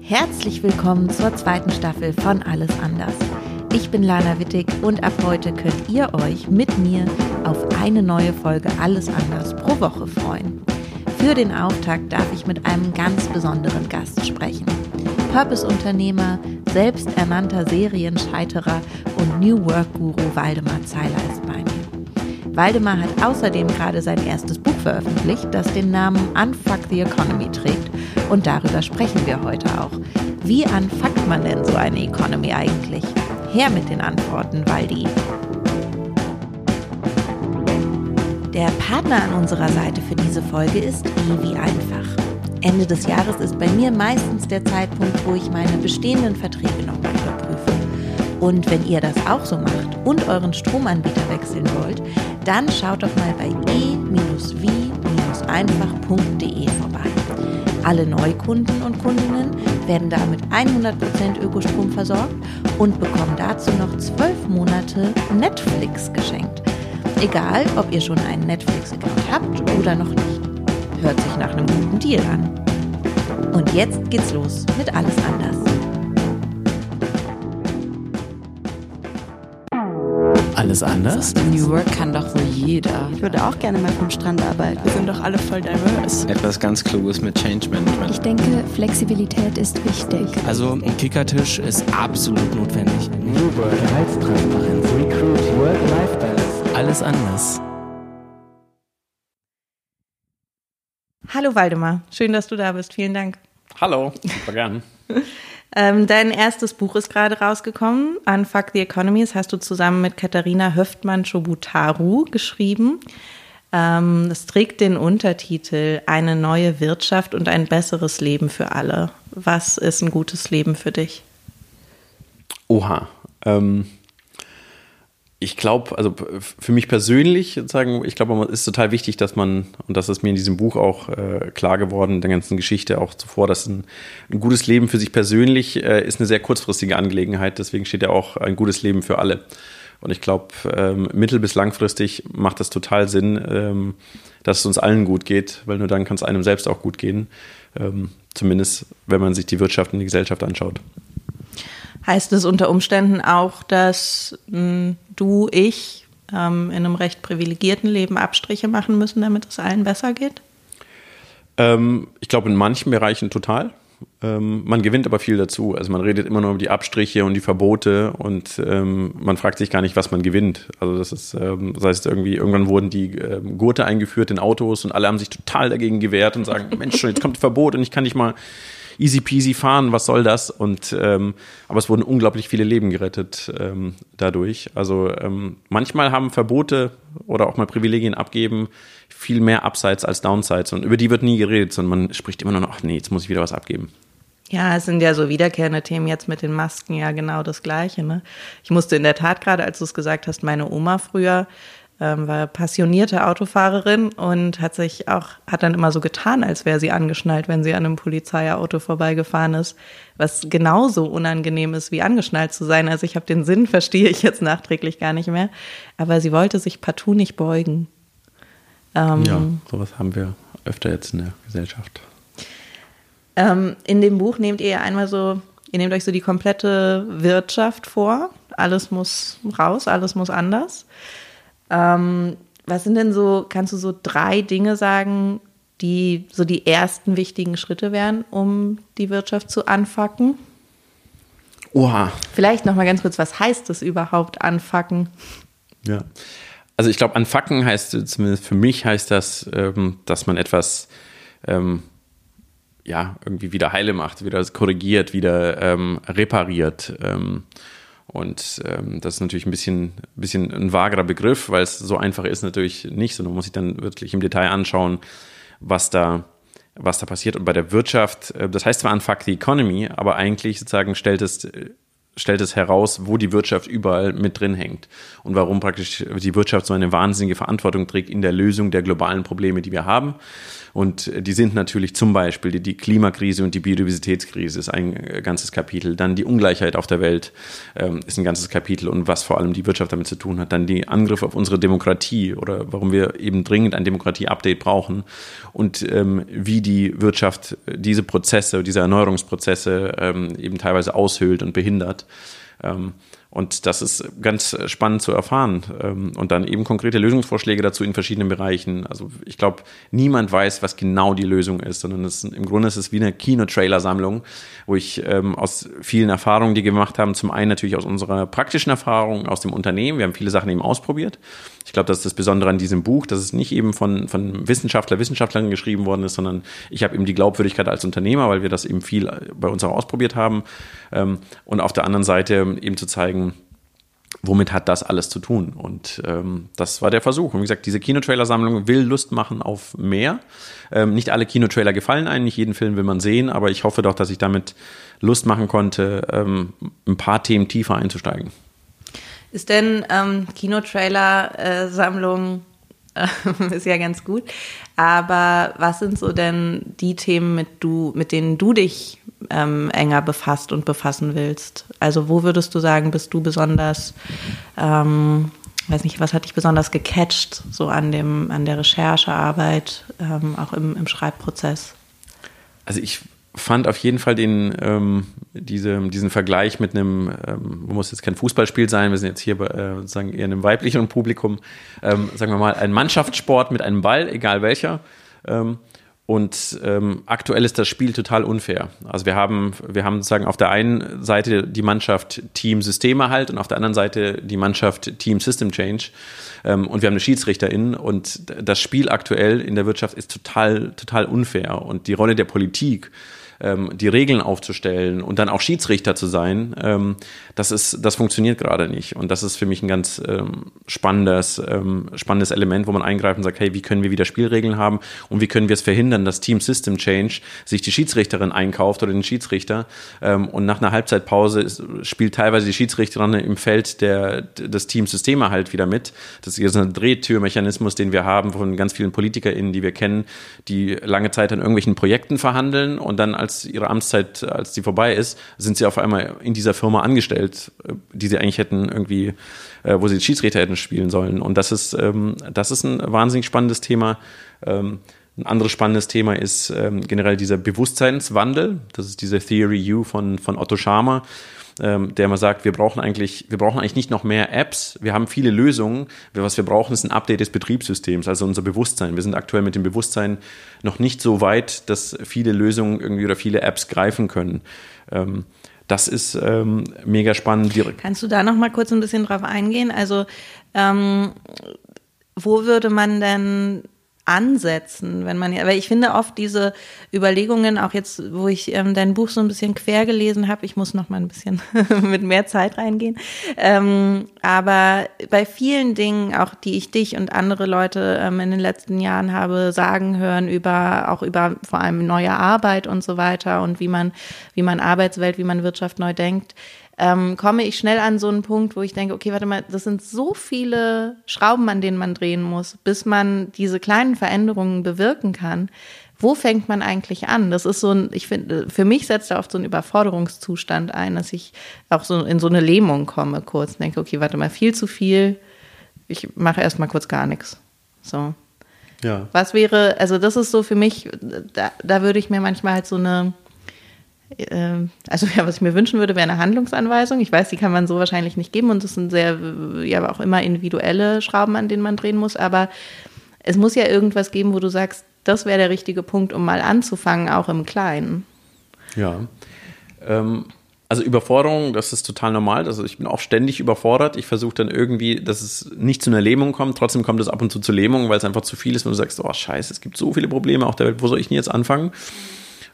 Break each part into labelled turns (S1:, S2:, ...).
S1: Herzlich willkommen zur zweiten Staffel von Alles anders. Ich bin Lana Wittig und ab heute könnt ihr euch mit mir auf eine neue Folge Alles anders pro Woche freuen. Für den Auftakt darf ich mit einem ganz besonderen Gast sprechen. Purpose-Unternehmer, selbsternannter Serienscheiterer und New Work-Guru Waldemar Zeiler ist. Waldemar hat außerdem gerade sein erstes Buch veröffentlicht, das den Namen Unfuck the Economy trägt. Und darüber sprechen wir heute auch. Wie unfuckt man denn so eine Economy eigentlich? Her mit den Antworten, Waldi. Der Partner an unserer Seite für diese Folge ist Evi Einfach. Ende des Jahres ist bei mir meistens der Zeitpunkt, wo ich meine bestehenden Verträge nochmal überprüfe. Und wenn ihr das auch so macht und euren Stromanbieter wechseln wollt, dann schaut doch mal bei e-wie-einfach.de vorbei. Alle Neukunden und Kundinnen werden damit 100% Ökostrom versorgt und bekommen dazu noch 12 Monate Netflix geschenkt. Egal, ob ihr schon einen Netflix-Account habt oder noch nicht. Hört sich nach einem guten Deal an. Und jetzt geht's los mit Alles anders.
S2: Alles anders?
S3: New Work kann doch wohl jeder.
S4: Ich würde auch gerne mal vom Strand arbeiten.
S5: Wir sind doch alle voll diverse.
S6: Etwas ganz Kluges mit Change Management.
S7: Ich denke, Flexibilität ist wichtig.
S2: Also ein Kickertisch ist absolut notwendig.
S8: New Work, Gehaltstransparenz, Recruiting, Work-Life-Balance.
S2: Alles anders.
S1: Hallo Waldemar, schön, dass du da bist. Vielen Dank.
S6: Hallo, super gern.
S1: Ähm, dein erstes Buch ist gerade rausgekommen, Unfuck the Economy. Das hast du zusammen mit Katharina Höftmann-Schobutaru geschrieben. Ähm, das trägt den Untertitel Eine neue Wirtschaft und ein besseres Leben für alle. Was ist ein gutes Leben für dich?
S6: Oha. Ähm, ich glaube, also für mich persönlich sozusagen, ich glaube, es ist total wichtig, dass man, und das ist mir in diesem Buch auch äh, klar geworden, der ganzen Geschichte auch zuvor, dass ein, ein gutes Leben für sich persönlich äh, ist eine sehr kurzfristige Angelegenheit. Deswegen steht ja auch ein gutes Leben für alle. Und ich glaube, ähm, mittel- bis langfristig macht das total Sinn, ähm, dass es uns allen gut geht, weil nur dann kann es einem selbst auch gut gehen. Ähm, zumindest, wenn man sich die Wirtschaft und die Gesellschaft anschaut.
S1: Heißt es unter Umständen auch, dass mh, du, ich ähm, in einem recht privilegierten Leben Abstriche machen müssen, damit es allen besser geht?
S6: Ähm, ich glaube, in manchen Bereichen total. Ähm, man gewinnt aber viel dazu. Also man redet immer nur über die Abstriche und die Verbote und ähm, man fragt sich gar nicht, was man gewinnt. Also das ist, ähm, das heißt irgendwie, irgendwann wurden die ähm, Gurte eingeführt in Autos und alle haben sich total dagegen gewehrt und sagen, Mensch, jetzt kommt Verbot und ich kann nicht mal easy peasy fahren, was soll das? Und ähm, aber es wurden unglaublich viele Leben gerettet ähm, dadurch. Also ähm, manchmal haben Verbote oder auch mal Privilegien abgeben viel mehr Upsides als Downsides und über die wird nie geredet, sondern man spricht immer nur noch, ach nee, jetzt muss ich wieder was abgeben.
S1: Ja, es sind ja so wiederkehrende Themen jetzt mit den Masken ja genau das Gleiche. Ne? Ich musste in der Tat gerade, als du es gesagt hast, meine Oma früher ähm, war passionierte Autofahrerin und hat sich auch, hat dann immer so getan, als wäre sie angeschnallt, wenn sie an einem Polizeiauto vorbeigefahren ist, was genauso unangenehm ist, wie angeschnallt zu sein. Also ich habe den Sinn, verstehe ich jetzt nachträglich gar nicht mehr. Aber sie wollte sich partout nicht beugen.
S6: Ähm, ja, sowas haben wir öfter jetzt in der Gesellschaft.
S1: Ähm, in dem Buch nehmt ihr einmal so, ihr nehmt euch so die komplette Wirtschaft vor. Alles muss raus, alles muss anders. Ähm, was sind denn so, kannst du so drei Dinge sagen, die so die ersten wichtigen Schritte wären, um die Wirtschaft zu anfacken?
S6: Oha.
S1: Vielleicht noch mal ganz kurz, was heißt das überhaupt anfacken?
S6: Ja. Also ich glaube, anfacken heißt zumindest für mich heißt das, ähm, dass man etwas ähm, ja irgendwie wieder heile macht, wieder korrigiert, wieder ähm, repariert. Und ähm, das ist natürlich ein bisschen, bisschen ein vagerer Begriff, weil es so einfach ist natürlich nicht, sondern man muss sich dann wirklich im Detail anschauen, was da, was da passiert. Und bei der Wirtschaft, äh, das heißt zwar Unfuck the Economy, aber eigentlich sozusagen stellt es, stellt es heraus, wo die Wirtschaft überall mit drin hängt und warum praktisch die Wirtschaft so eine wahnsinnige Verantwortung trägt in der Lösung der globalen Probleme, die wir haben. Und die sind natürlich zum Beispiel die, Klimakrise und die Biodiversitätskrise ist ein äh, ganzes Kapitel. Dann die Ungleichheit auf der Welt ähm, ist ein ganzes Kapitel und was vor allem die Wirtschaft damit zu tun hat. Dann die Angriffe auf unsere Demokratie oder warum wir eben dringend ein Demokratie-Update brauchen und ähm, wie die Wirtschaft diese Prozesse, diese Erneuerungsprozesse ähm, eben teilweise aushöhlt und behindert. Und das ist ganz spannend zu erfahren. Ähm, und dann eben konkrete Lösungsvorschläge dazu in verschiedenen Bereichen. Also ich glaube, niemand weiß, was genau die Lösung ist, sondern es, im Grunde ist es wie eine Kino-Trailer-Sammlung, wo ich ähm, aus vielen Erfahrungen, die wir gemacht haben, zum einen natürlich aus unserer praktischen Erfahrung aus dem Unternehmen, wir haben viele Sachen eben ausprobiert. Ich glaube, das ist das Besondere an diesem Buch, dass es nicht eben von, von Wissenschaftler, Wissenschaftlern geschrieben worden ist, sondern ich habe eben die Glaubwürdigkeit als Unternehmer, weil wir das eben viel bei uns auch ausprobiert haben. Ähm, und auf der anderen Seite eben zu zeigen, womit hat das alles zu tun? Und ähm, das war der Versuch. Und wie gesagt, diese Kinotrailer-Sammlung will Lust machen auf mehr. Ähm, nicht alle Kinotrailer gefallen einem, nicht jeden Film will man sehen, aber ich hoffe doch, dass ich damit Lust machen konnte, ähm, ein paar Themen tiefer einzusteigen.
S1: Ist denn ähm, Kinotrailer-Sammlung äh, ist ja ganz gut, aber was sind so denn die Themen, mit, du, mit denen du dich ähm, enger befasst und befassen willst? Also wo würdest du sagen, bist du besonders, ähm, weiß nicht, was hat dich besonders gecatcht, so an, dem, an der Recherchearbeit, ähm, auch im, im Schreibprozess?
S6: Also ich fand auf jeden Fall den, ähm, diese, diesen Vergleich mit einem, ähm, muss jetzt kein Fußballspiel sein, wir sind jetzt hier äh, sagen eher einem weiblichen Publikum, ähm, sagen wir mal, ein Mannschaftssport mit einem Ball, egal welcher. Ähm, und ähm, aktuell ist das Spiel total unfair. Also wir haben, wir haben sozusagen auf der einen Seite die Mannschaft Team Systemerhalt und auf der anderen Seite die Mannschaft Team System Change. Ähm, und wir haben eine Schiedsrichterin und das Spiel aktuell in der Wirtschaft ist total, total unfair. Und die Rolle der Politik ähm, die Regeln aufzustellen und dann auch Schiedsrichter zu sein, ähm, das ist, das funktioniert gerade nicht. Und das ist für mich ein ganz ähm, spannendes, ähm, spannendes Element, wo man eingreift und sagt, hey, wie können wir wieder Spielregeln haben und wie können wir es verhindern, dass Team System Change sich die Schiedsrichterin einkauft oder den Schiedsrichter ähm, und nach einer Halbzeitpause ist, spielt teilweise die Schiedsrichterin im Feld der, des Teams Systeme halt wieder mit. Das ist ein Drehtürmechanismus, den wir haben von ganz vielen PolitikerInnen, die wir kennen, die lange Zeit an irgendwelchen Projekten verhandeln und dann als als ihre Amtszeit, als die vorbei ist, sind sie auf einmal in dieser Firma angestellt, äh, die sie eigentlich hätten irgendwie, äh, wo sie Schiedsrichter hätten spielen sollen. Und das ist, ähm, das ist ein wahnsinnig spannendes Thema. Ähm, ein anderes spannendes Thema ist ähm, generell dieser Bewusstseinswandel. Das ist diese Theory U von, von Otto Scharmer, ähm, der mal sagt, wir brauchen eigentlich, wir brauchen eigentlich nicht noch mehr Apps. Wir haben viele Lösungen. Was wir brauchen, ist ein Update des Betriebssystems, also unser Bewusstsein. Wir sind aktuell mit dem Bewusstsein noch nicht so weit, dass viele Lösungen irgendwie oder viele Apps greifen können. Ähm, das ist ähm, mega spannend.
S1: Kannst du da noch mal kurz ein bisschen drauf eingehen? Also ähm, wo würde man denn ansetzen, wenn man, aber ich finde oft diese Überlegungen, auch jetzt, wo ich ähm, dein Buch so ein bisschen quer gelesen habe, ich muss noch mal ein bisschen mit mehr Zeit reingehen, ähm, aber bei vielen Dingen, auch die ich dich und andere Leute ähm, in den letzten Jahren habe sagen hören über, auch über vor allem neue Arbeit und so weiter und wie man, wie man Arbeitswelt, wie man Wirtschaft neu denkt, ähm, komme ich schnell an so einen Punkt, wo ich denke, okay, warte mal, das sind so viele Schrauben, an denen man drehen muss, bis man diese kleinen Veränderungen bewirken kann. Wo fängt man eigentlich an? Das ist so ein, ich finde, für mich setzt da oft so ein Überforderungszustand ein, dass ich auch so in so eine Lähmung komme, kurz denke, okay, warte mal, viel zu viel. Ich mache erstmal kurz gar nichts. So. Ja. Was wäre, also das ist so für mich, da, da würde ich mir manchmal halt so eine, also ja, was ich mir wünschen würde, wäre eine Handlungsanweisung. Ich weiß, die kann man so wahrscheinlich nicht geben und das sind sehr, ja, auch immer individuelle Schrauben, an denen man drehen muss. Aber es muss ja irgendwas geben, wo du sagst, das wäre der richtige Punkt, um mal anzufangen, auch im Kleinen.
S6: Ja. Ähm, also Überforderung, das ist total normal. Also ich bin auch ständig überfordert. Ich versuche dann irgendwie, dass es nicht zu einer Lähmung kommt. Trotzdem kommt es ab und zu zu Lähmung, weil es einfach zu viel ist, wenn du sagst, oh scheiße, es gibt so viele Probleme auf der Welt, wo soll ich denn jetzt anfangen?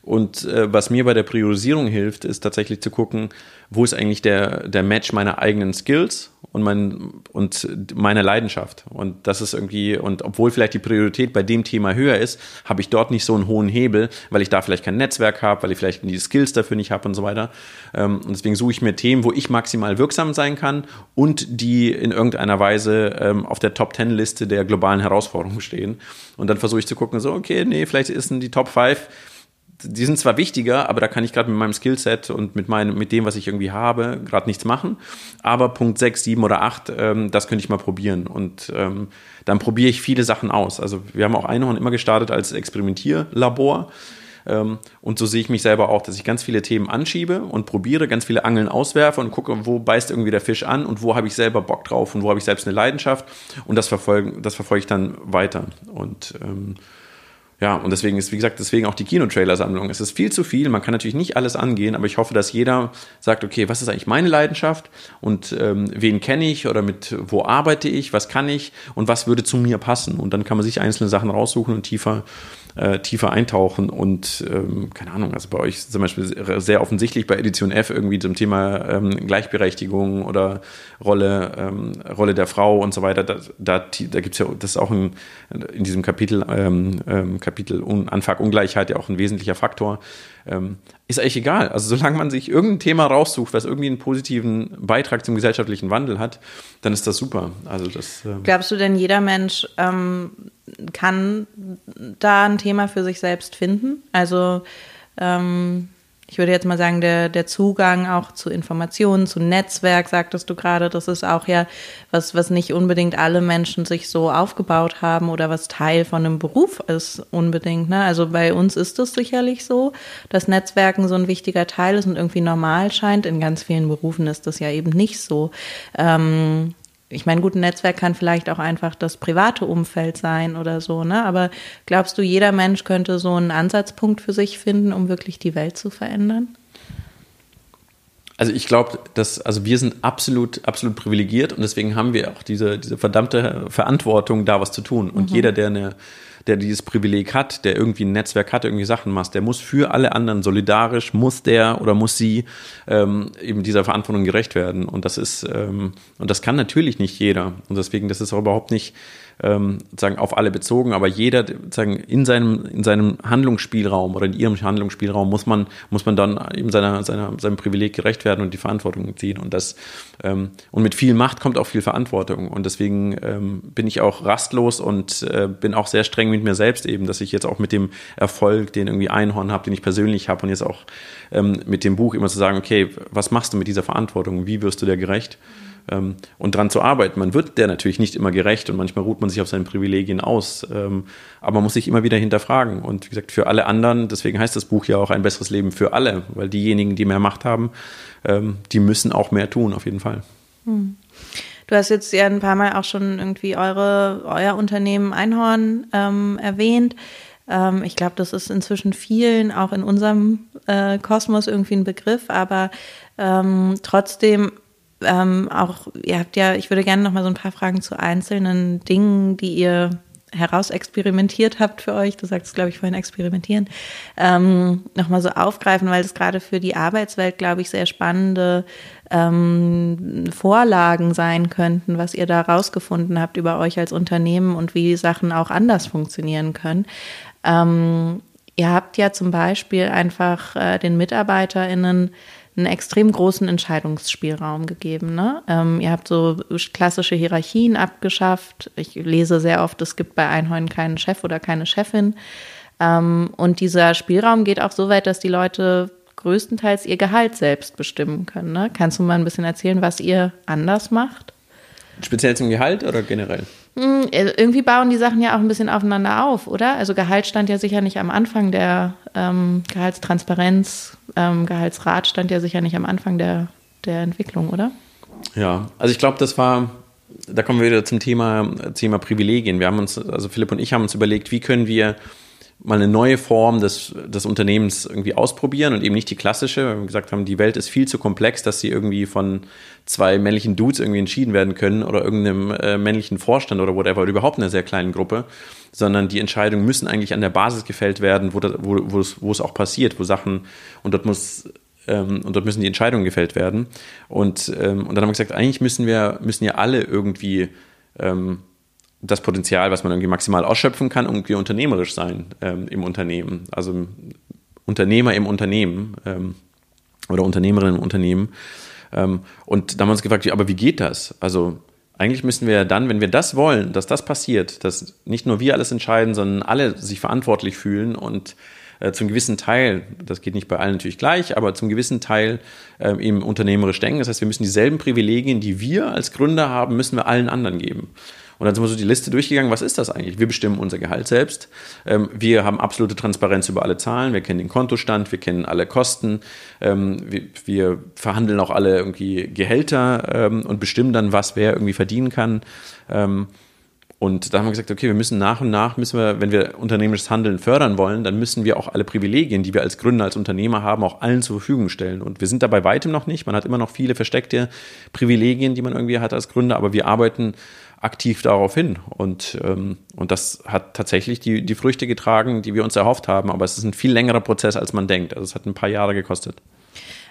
S6: Und äh, was mir bei der Priorisierung hilft, ist tatsächlich zu gucken, wo ist eigentlich der, der Match meiner eigenen Skills und, mein, und meiner Leidenschaft. Und das ist irgendwie, und obwohl vielleicht die Priorität bei dem Thema höher ist, habe ich dort nicht so einen hohen Hebel, weil ich da vielleicht kein Netzwerk habe, weil ich vielleicht die Skills dafür nicht habe und so weiter. Ähm, und deswegen suche ich mir Themen, wo ich maximal wirksam sein kann und die in irgendeiner Weise ähm, auf der Top-10-Liste der globalen Herausforderungen stehen. Und dann versuche ich zu gucken, so, okay, nee, vielleicht ist die Top 5 die sind zwar wichtiger, aber da kann ich gerade mit meinem Skillset und mit, meinem, mit dem, was ich irgendwie habe, gerade nichts machen. Aber Punkt 6, 7 oder 8, ähm, das könnte ich mal probieren. Und ähm, dann probiere ich viele Sachen aus. Also wir haben auch Einhorn immer gestartet als Experimentierlabor. Ähm, und so sehe ich mich selber auch, dass ich ganz viele Themen anschiebe und probiere, ganz viele Angeln auswerfe und gucke, wo beißt irgendwie der Fisch an und wo habe ich selber Bock drauf und wo habe ich selbst eine Leidenschaft. Und das verfolge das verfolge ich dann weiter. Und ähm, ja, und deswegen ist, wie gesagt, deswegen auch die Kinotrailer-Sammlung. Es ist viel zu viel, man kann natürlich nicht alles angehen, aber ich hoffe, dass jeder sagt, okay, was ist eigentlich meine Leidenschaft und ähm, wen kenne ich oder mit wo arbeite ich, was kann ich und was würde zu mir passen. Und dann kann man sich einzelne Sachen raussuchen und tiefer äh, tiefer eintauchen und ähm, keine Ahnung, also bei euch zum Beispiel sehr offensichtlich bei Edition F irgendwie zum Thema ähm, Gleichberechtigung oder Rolle, ähm, Rolle der Frau und so weiter, da, da, da gibt es ja, das ist auch ein, in diesem Kapitel, ähm, ähm, Kapitel Un Anfang Ungleichheit ja auch ein wesentlicher Faktor. Ähm, ist eigentlich egal. Also solange man sich irgendein Thema raussucht, was irgendwie einen positiven Beitrag zum gesellschaftlichen Wandel hat, dann ist das super. Also das.
S1: Ähm Glaubst du denn, jeder Mensch ähm, kann da ein Thema für sich selbst finden? Also ähm, ich würde jetzt mal sagen, der, der Zugang auch zu Informationen, zu Netzwerk, sagtest du gerade, das ist auch ja was, was nicht unbedingt alle Menschen sich so aufgebaut haben oder was Teil von einem Beruf ist unbedingt. Ne? Also bei uns ist es sicherlich so, dass Netzwerken so ein wichtiger Teil ist und irgendwie normal scheint. In ganz vielen Berufen ist das ja eben nicht so. Ähm, ich meine, gut, ein Netzwerk kann vielleicht auch einfach das private Umfeld sein oder so, ne? Aber glaubst du, jeder Mensch könnte so einen Ansatzpunkt für sich finden, um wirklich die Welt zu verändern?
S6: Also ich glaube, dass, also wir sind absolut, absolut privilegiert und deswegen haben wir auch diese, diese verdammte Verantwortung, da was zu tun. Und mhm. jeder, der eine der dieses Privileg hat, der irgendwie ein Netzwerk hat, irgendwie Sachen macht, der muss für alle anderen solidarisch, muss der oder muss sie ähm, eben dieser Verantwortung gerecht werden. Und das ist, ähm, und das kann natürlich nicht jeder. Und deswegen, das ist auch überhaupt nicht ähm, sagen auf alle bezogen, aber jeder sagen in seinem in seinem Handlungsspielraum oder in ihrem Handlungsspielraum muss man muss man dann eben seiner, seiner seinem Privileg gerecht werden und die Verantwortung ziehen und das ähm, und mit viel Macht kommt auch viel Verantwortung und deswegen ähm, bin ich auch rastlos und äh, bin auch sehr streng mit mir selbst eben, dass ich jetzt auch mit dem Erfolg, den irgendwie Einhorn habe, den ich persönlich habe und jetzt auch ähm, mit dem Buch immer zu sagen, okay, was machst du mit dieser Verantwortung? Wie wirst du der gerecht? Ähm, und dran zu arbeiten. Man wird der natürlich nicht immer gerecht und manchmal ruht man sich auf seinen Privilegien aus, ähm, aber man muss sich immer wieder hinterfragen. Und wie gesagt, für alle anderen, deswegen heißt das Buch ja auch ein besseres Leben für alle, weil diejenigen, die mehr Macht haben, ähm, die müssen auch mehr tun, auf jeden Fall. Hm.
S1: Du hast jetzt ja ein paar Mal auch schon irgendwie eure, euer Unternehmen Einhorn ähm, erwähnt. Ähm, ich glaube, das ist inzwischen vielen, auch in unserem äh, Kosmos, irgendwie ein Begriff, aber ähm, trotzdem ähm, auch, ihr habt ja, ich würde gerne noch mal so ein paar Fragen zu einzelnen Dingen, die ihr herausexperimentiert habt für euch, du sagst, glaube ich, vorhin experimentieren, ähm, nochmal so aufgreifen, weil das gerade für die Arbeitswelt, glaube ich, sehr spannende ähm, Vorlagen sein könnten, was ihr da rausgefunden habt über euch als Unternehmen und wie Sachen auch anders funktionieren können. Ähm, ihr habt ja zum Beispiel einfach äh, den MitarbeiterInnen einen extrem großen Entscheidungsspielraum gegeben. Ne? Ähm, ihr habt so klassische Hierarchien abgeschafft. Ich lese sehr oft, es gibt bei Einhorn keinen Chef oder keine Chefin. Ähm, und dieser Spielraum geht auch so weit, dass die Leute größtenteils ihr Gehalt selbst bestimmen können. Ne? Kannst du mal ein bisschen erzählen, was ihr anders macht?
S6: Speziell zum Gehalt oder generell?
S1: Hm, äh, irgendwie bauen die Sachen ja auch ein bisschen aufeinander auf, oder? Also Gehalt stand ja sicher nicht am Anfang der ähm, Gehaltstransparenz, ähm, Gehaltsrat stand ja sicher nicht am Anfang der, der Entwicklung, oder?
S6: Ja, also ich glaube, das war, da kommen wir wieder zum Thema, Thema Privilegien. Wir haben uns, also Philipp und ich haben uns überlegt, wie können wir mal eine neue Form des, des Unternehmens irgendwie ausprobieren und eben nicht die klassische, weil wir gesagt haben, die Welt ist viel zu komplex, dass sie irgendwie von zwei männlichen Dudes irgendwie entschieden werden können oder irgendeinem äh, männlichen Vorstand oder whatever oder überhaupt einer sehr kleinen Gruppe, sondern die Entscheidungen müssen eigentlich an der Basis gefällt werden, wo, es, wo auch passiert, wo Sachen und dort muss ähm, und dort müssen die Entscheidungen gefällt werden. Und ähm, und dann haben wir gesagt, eigentlich müssen wir müssen ja alle irgendwie ähm, das Potenzial, was man irgendwie maximal ausschöpfen kann, irgendwie unternehmerisch sein ähm, im Unternehmen. Also Unternehmer im Unternehmen ähm, oder Unternehmerin im Unternehmen. Ähm, und da haben wir uns gefragt, aber wie geht das? Also eigentlich müssen wir dann, wenn wir das wollen, dass das passiert, dass nicht nur wir alles entscheiden, sondern alle sich verantwortlich fühlen und äh, zum gewissen Teil, das geht nicht bei allen natürlich gleich, aber zum gewissen Teil äh, eben unternehmerisch denken. Das heißt, wir müssen dieselben Privilegien, die wir als Gründer haben, müssen wir allen anderen geben. Und dann sind wir so die Liste durchgegangen, was ist das eigentlich? Wir bestimmen unser Gehalt selbst. Ähm, wir haben absolute Transparenz über alle Zahlen. Wir kennen den Kontostand, wir kennen alle Kosten. Ähm, wir, verhandeln auch alle irgendwie Gehälter ähm, und bestimmen dann, was wer irgendwie verdienen kann. Und da haben wir gesagt, okay, wir müssen nach und nach, müssen wir, wenn wir unternehmerisches Handeln fördern wollen, dann müssen wir auch alle Privilegien, die wir als Gründer, als Unternehmer haben, auch allen zur Verfügung stellen. Und wir sind da bei weitem noch nicht. Man hat immer noch viele versteckte Privilegien, die man irgendwie hat als Gründer, aber wir arbeiten aktiv darauf hin. Und, ähm, und das hat tatsächlich die, die Früchte getragen, die wir uns erhofft haben. Aber es ist ein viel längerer Prozess, als man denkt. Also es hat ein paar Jahre gekostet.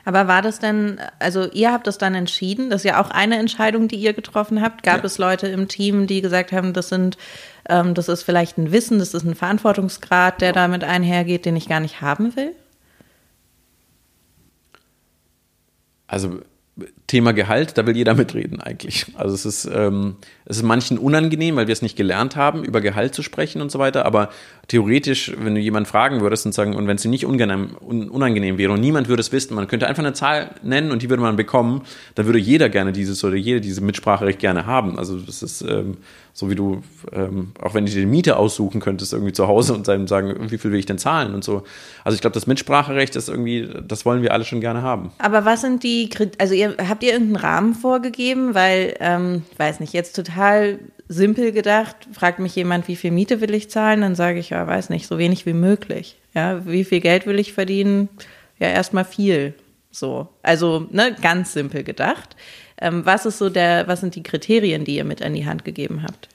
S1: Aber war das denn, also ihr habt das dann entschieden, das ist ja auch eine Entscheidung, die ihr getroffen habt. Gab ja. es Leute im Team, die gesagt haben, das sind, ähm, das ist vielleicht ein Wissen, das ist ein Verantwortungsgrad, der damit einhergeht, den ich gar nicht haben will?
S6: Also Thema Gehalt, da will jeder mitreden eigentlich. Also es ist, ähm, es ist manchen unangenehm, weil wir es nicht gelernt haben, über Gehalt zu sprechen und so weiter. Aber theoretisch, wenn du jemanden fragen würdest und sagen, und wenn es dir nicht unangenehm, unangenehm wäre und niemand würde es wissen, man könnte einfach eine Zahl nennen und die würde man bekommen, dann würde jeder gerne dieses oder jede diese Mitspracherecht gerne haben. Also das ist ähm, so wie du, ähm, auch wenn du dir die Miete aussuchen könntest, irgendwie zu Hause und sagen, wie viel will ich denn zahlen und so. Also ich glaube, das Mitspracherecht ist irgendwie, das wollen wir alle schon gerne haben.
S1: Aber was sind die, also ihr, habt ihr irgendeinen Rahmen vorgegeben? Weil, ähm, weiß nicht, jetzt total simpel gedacht, fragt mich jemand, wie viel Miete will ich zahlen, dann sage ich, ja, weiß nicht, so wenig wie möglich. Ja, wie viel Geld will ich verdienen? Ja, erstmal viel. So. Also, ne, ganz simpel gedacht. Ähm, was ist so der, was sind die Kriterien, die ihr mit an die Hand gegeben habt?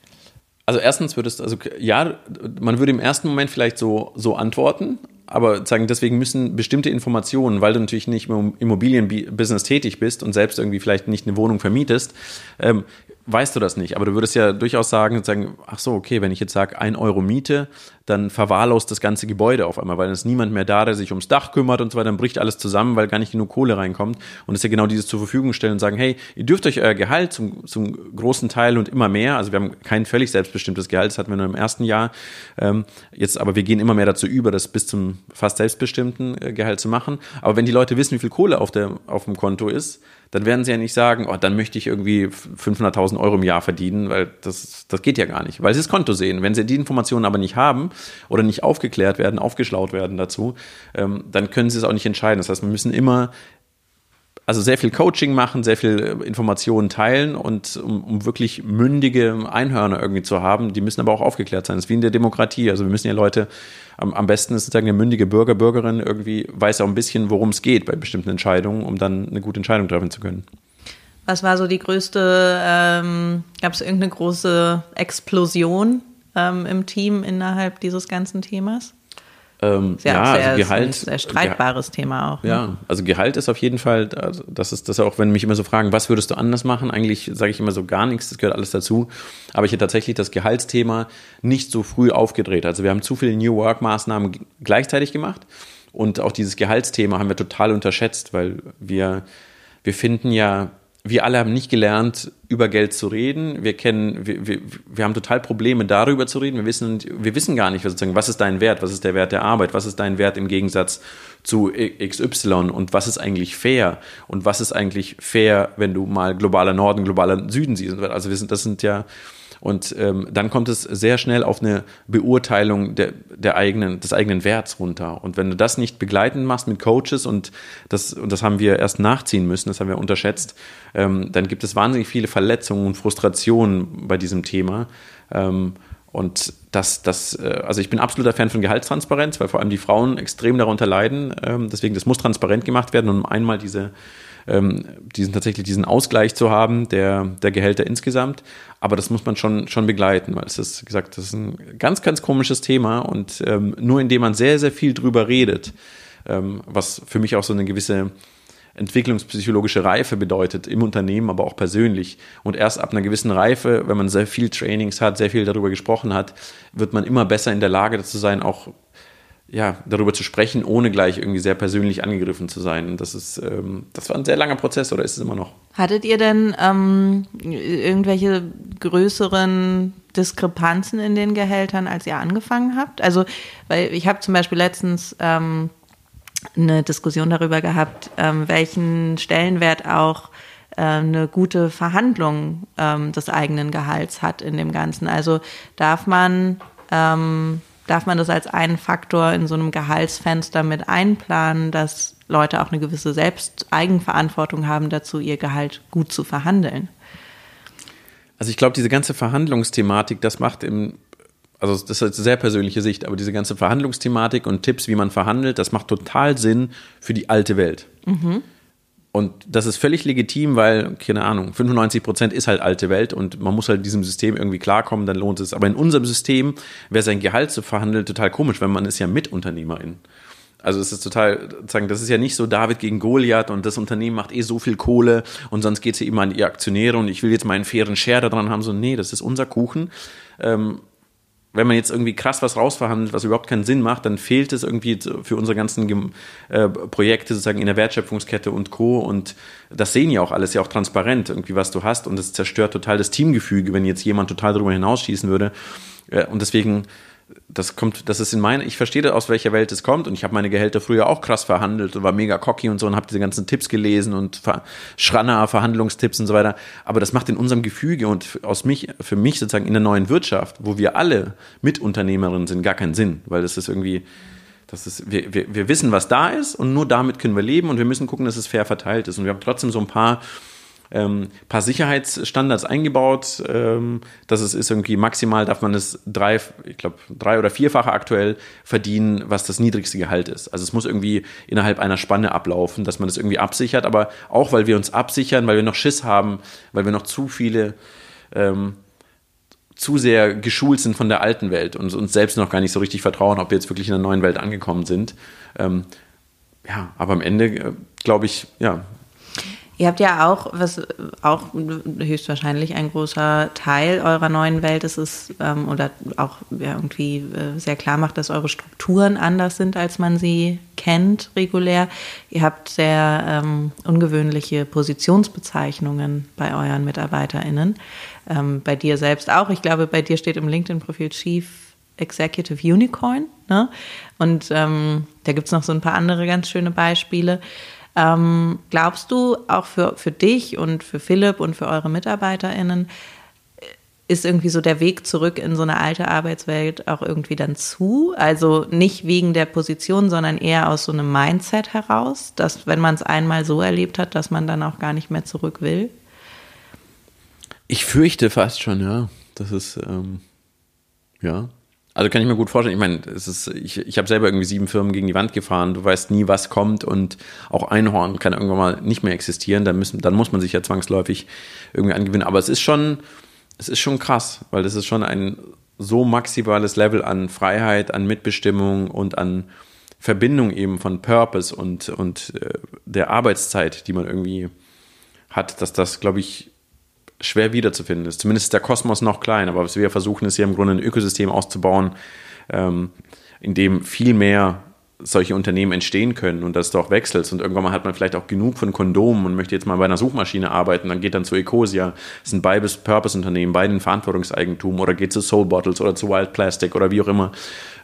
S6: Also erstens würdest, also ja, man würde im ersten Moment vielleicht so, so antworten, aber sagen, deswegen müssen bestimmte Informationen, weil du natürlich nicht im Immobilienbusiness tätig bist und selbst irgendwie vielleicht nicht eine Wohnung vermietest, ähm, weißt du das nicht. Aber du würdest ja durchaus sagen, sagen ach so, okay, wenn ich jetzt sage, ein Euro Miete, dann verwahrlost das ganze Gebäude auf einmal, weil dann ist niemand mehr da, der sich ums Dach kümmert und so weiter, dann bricht alles zusammen, weil gar nicht genug Kohle reinkommt. Und es ist ja genau dieses zur Verfügung stellen und sagen, hey, ihr dürft euch euer Gehalt zum, zum großen Teil und immer mehr, also wir haben kein völlig selbstbestimmtes Gehalt, das hatten wir nur im ersten Jahr, ähm, jetzt aber wir gehen immer mehr dazu über, das bis zum fast selbstbestimmten äh, Gehalt zu machen. Aber wenn die Leute wissen, wie viel Kohle auf, der, auf dem Konto ist, dann werden sie ja nicht sagen, oh, dann möchte ich irgendwie 500.000 Euro im Jahr verdienen, weil das, das geht ja gar nicht, weil sie das Konto sehen. Wenn sie die Informationen aber nicht haben oder nicht aufgeklärt werden, aufgeschlaut werden dazu, ähm, dann können sie es auch nicht entscheiden. Das heißt, wir müssen immer also sehr viel Coaching machen, sehr viel äh, Informationen teilen und um, um, wirklich mündige Einhörner irgendwie zu haben, die müssen aber auch aufgeklärt sein. Das ist wie in der Demokratie. Also wir müssen ja Leute, am, am besten ist sozusagen eine mündige Bürger, Bürgerin irgendwie weiß auch ein bisschen, worum es geht bei bestimmten Entscheidungen, um dann eine gute Entscheidung treffen zu können.
S1: Was war so die größte, ähm, gab es irgendeine große Explosion ähm, im Team innerhalb dieses ganzen Themas?
S6: Ähm, sehr, ja, sehr, also Gehalt. Ein
S1: sehr streitbares Thema auch.
S6: Ne? Ja, also Gehalt ist auf jeden Fall, also das ist das auch, wenn mich immer so fragen, was würdest du anders machen? Eigentlich sage ich immer so gar nichts, das gehört alles dazu. Aber ich hätte tatsächlich das Gehaltsthema nicht so früh aufgedreht. Also wir haben zu viele New Work Maßnahmen gleichzeitig gemacht und auch dieses Gehaltsthema haben wir total unterschätzt, weil wir, wir finden ja wir alle haben nicht gelernt, über Geld zu reden. Wir kennen, wir, wir, wir haben total Probleme, darüber zu reden. Wir wissen, wir wissen gar nicht, sozusagen, was ist dein Wert, was ist der Wert der Arbeit, was ist dein Wert im Gegensatz zu XY und was ist eigentlich fair und was ist eigentlich fair, wenn du mal globaler Norden, globaler Süden siehst. Also wir sind, das sind ja, und ähm, dann kommt es sehr schnell auf eine Beurteilung der, der eigenen, des eigenen Werts runter. Und wenn du das nicht begleitend machst mit Coaches und das, und das haben wir erst nachziehen müssen, das haben wir unterschätzt, ähm, dann gibt es wahnsinnig viele Verletzungen und Frustrationen bei diesem Thema. Ähm, Und das, das, äh, also ich bin absoluter Fan von Gehaltstransparenz, weil vor allem die Frauen extrem darunter leiden. Ähm, deswegen, das muss transparent gemacht werden, um einmal diese, ähm, diesen tatsächlich diesen Ausgleich zu haben der, der Gehälter insgesamt. Aber das muss man schon, schon begleiten, weil es ist, gesagt, das ist ein ganz, ganz komisches Thema und ähm, nur indem man sehr, sehr viel drüber redet, ähm, was für mich auch so eine gewisse entwicklungspsychologische Reife bedeutet im Unternehmen, aber auch persönlich. Und erst ab einer gewissen Reife, wenn man sehr viel Trainings hat, sehr viel darüber gesprochen hat, wird man immer besser in der Lage dazu sein, auch ja, darüber zu sprechen, ohne gleich irgendwie sehr persönlich angegriffen zu sein. Das ist, ähm, das war ein sehr langer Prozess oder ist es immer noch?
S1: Hattet ihr denn ähm, irgendwelche größeren Diskrepanzen in den Gehältern, als ihr angefangen habt? Also, weil ich habe zum Beispiel letztens ähm, eine Diskussion darüber gehabt, ähm, welchen Stellenwert auch äh, eine gute Verhandlung ähm, des eigenen Gehalts hat in dem Ganzen. Also darf man, ähm, darf man das als einen Faktor in so einem Gehaltsfenster mit einplanen, dass Leute auch eine gewisse Selbsteigenverantwortung haben dazu, ihr Gehalt gut zu verhandeln?
S6: Also ich glaube, diese ganze Verhandlungsthematik, das macht im also das ist eine sehr persönliche Sicht, aber diese ganze Verhandlungsthematik und Tipps, wie man verhandelt, das macht total Sinn für die alte Welt. Mhm. Und das ist völlig legitim, weil, keine Ahnung, 95 Prozent ist halt alte Welt und man muss halt diesem System irgendwie klarkommen, dann lohnt es. Aber in unserem System wäre sein Gehalt zu verhandeln total komisch, weil man ist ja Mitunternehmerin. Also es ist total, sagen, das ist ja nicht so David gegen Goliath und das Unternehmen macht eh so viel Kohle und sonst geht es ja immer an die Aktionäre und ich will jetzt meinen fairen Share daran haben. So, nee, das ist unser Kuchen. Ähm, wenn man jetzt irgendwie krass was rausverhandelt, was überhaupt keinen Sinn macht, dann fehlt es irgendwie für unsere ganzen äh, Projekte sozusagen in der Wertschöpfungskette und Co. Und das sehen ja auch alles ja auch transparent, irgendwie was du hast. Und es zerstört total das Teamgefüge, wenn jetzt jemand total darüber hinausschießen würde. Äh, und deswegen das kommt, das ist in meiner, ich verstehe, aus welcher Welt es kommt und ich habe meine Gehälter früher auch krass verhandelt und war mega cocky und so und habe diese ganzen Tipps gelesen und Schranner, Verhandlungstipps und so weiter. Aber das macht in unserem Gefüge und aus mich, für mich sozusagen in der neuen Wirtschaft, wo wir alle Mitunternehmerinnen sind, gar keinen Sinn, weil das ist irgendwie, das ist, wir, wir, wir wissen, was da ist und nur damit können wir leben und wir müssen gucken, dass es fair verteilt ist. Und wir haben trotzdem so ein paar ähm, paar Sicherheitsstandards eingebaut. Ähm, dass es ist irgendwie maximal darf man es drei, ich glaube drei oder vierfache aktuell verdienen, was das niedrigste Gehalt ist. Also es muss irgendwie innerhalb einer Spanne ablaufen, dass man das irgendwie absichert. Aber auch weil wir uns absichern, weil wir noch Schiss haben, weil wir noch zu viele ähm, zu sehr geschult sind von der alten Welt und uns selbst noch gar nicht so richtig vertrauen, ob wir jetzt wirklich in der neuen Welt angekommen sind. Ähm, ja, aber am Ende äh, glaube ich, ja,
S1: Ihr habt ja auch, was auch höchstwahrscheinlich ein großer Teil eurer neuen Welt ist, ist ähm, oder auch irgendwie äh, sehr klar macht, dass eure Strukturen anders sind, als man sie kennt regulär. Ihr habt sehr ähm, ungewöhnliche Positionsbezeichnungen bei euren MitarbeiterInnen. Ähm, bei dir selbst auch. Ich glaube, bei dir steht im LinkedIn-Profil Chief Executive Unicorn. Ne? Und ähm, da gibt es noch so ein paar andere ganz schöne Beispiele. Ähm, glaubst du auch für, für dich und für Philipp und für eure MitarbeiterInnen, ist irgendwie so der Weg zurück in so eine alte Arbeitswelt auch irgendwie dann zu? Also nicht wegen der Position, sondern eher aus so einem Mindset heraus, dass wenn man es einmal so erlebt hat, dass man dann auch gar nicht mehr zurück will?
S6: Ich fürchte fast schon, ja. Das ist, ähm, ja. Also kann ich mir gut vorstellen. Ich meine, es ist, ich, ich habe selber irgendwie sieben Firmen gegen die Wand gefahren. Du weißt nie, was kommt und auch Einhorn kann irgendwann mal nicht mehr existieren. Dann, müssen, dann muss man sich ja zwangsläufig irgendwie angewinnen. Aber es ist schon, es ist schon krass, weil das ist schon ein so maximales Level an Freiheit, an Mitbestimmung und an Verbindung eben von Purpose und, und äh, der Arbeitszeit, die man irgendwie hat, dass das, glaube ich, schwer wiederzufinden ist. Zumindest ist der Kosmos noch klein, aber was wir versuchen, ist hier im Grunde ein Ökosystem auszubauen, ähm, in dem viel mehr solche Unternehmen entstehen können und dass du auch wechselst und irgendwann mal hat man vielleicht auch genug von Kondomen und möchte jetzt mal bei einer Suchmaschine arbeiten, dann geht dann zu Ecosia, das sind beides Purpose-Unternehmen, beiden Verantwortungseigentum oder geht zu Soul Bottles oder zu Wild Plastic oder wie auch immer.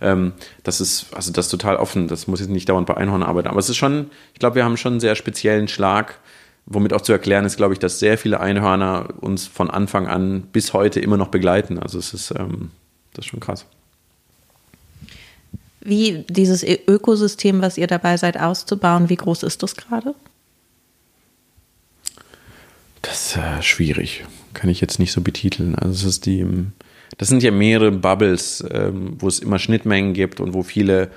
S6: Ähm, das ist, also das ist total offen, das muss jetzt nicht dauernd bei Einhorn arbeiten, aber es ist schon, ich glaube, wir haben schon einen sehr speziellen Schlag womit auch zu erklären ist, glaube ich, dass sehr viele Einhörner uns von Anfang an bis heute immer noch begleiten. Also es ist, ähm, das ist schon krass.
S1: Wie dieses Ökosystem, was ihr dabei seid auszubauen, wie groß ist das gerade?
S6: Das ist äh, schwierig. Kann ich jetzt nicht so betiteln. Also es ist die, das sind ja mehrere Bubbles, ähm, wo es immer Schnittmengen gibt und wo viele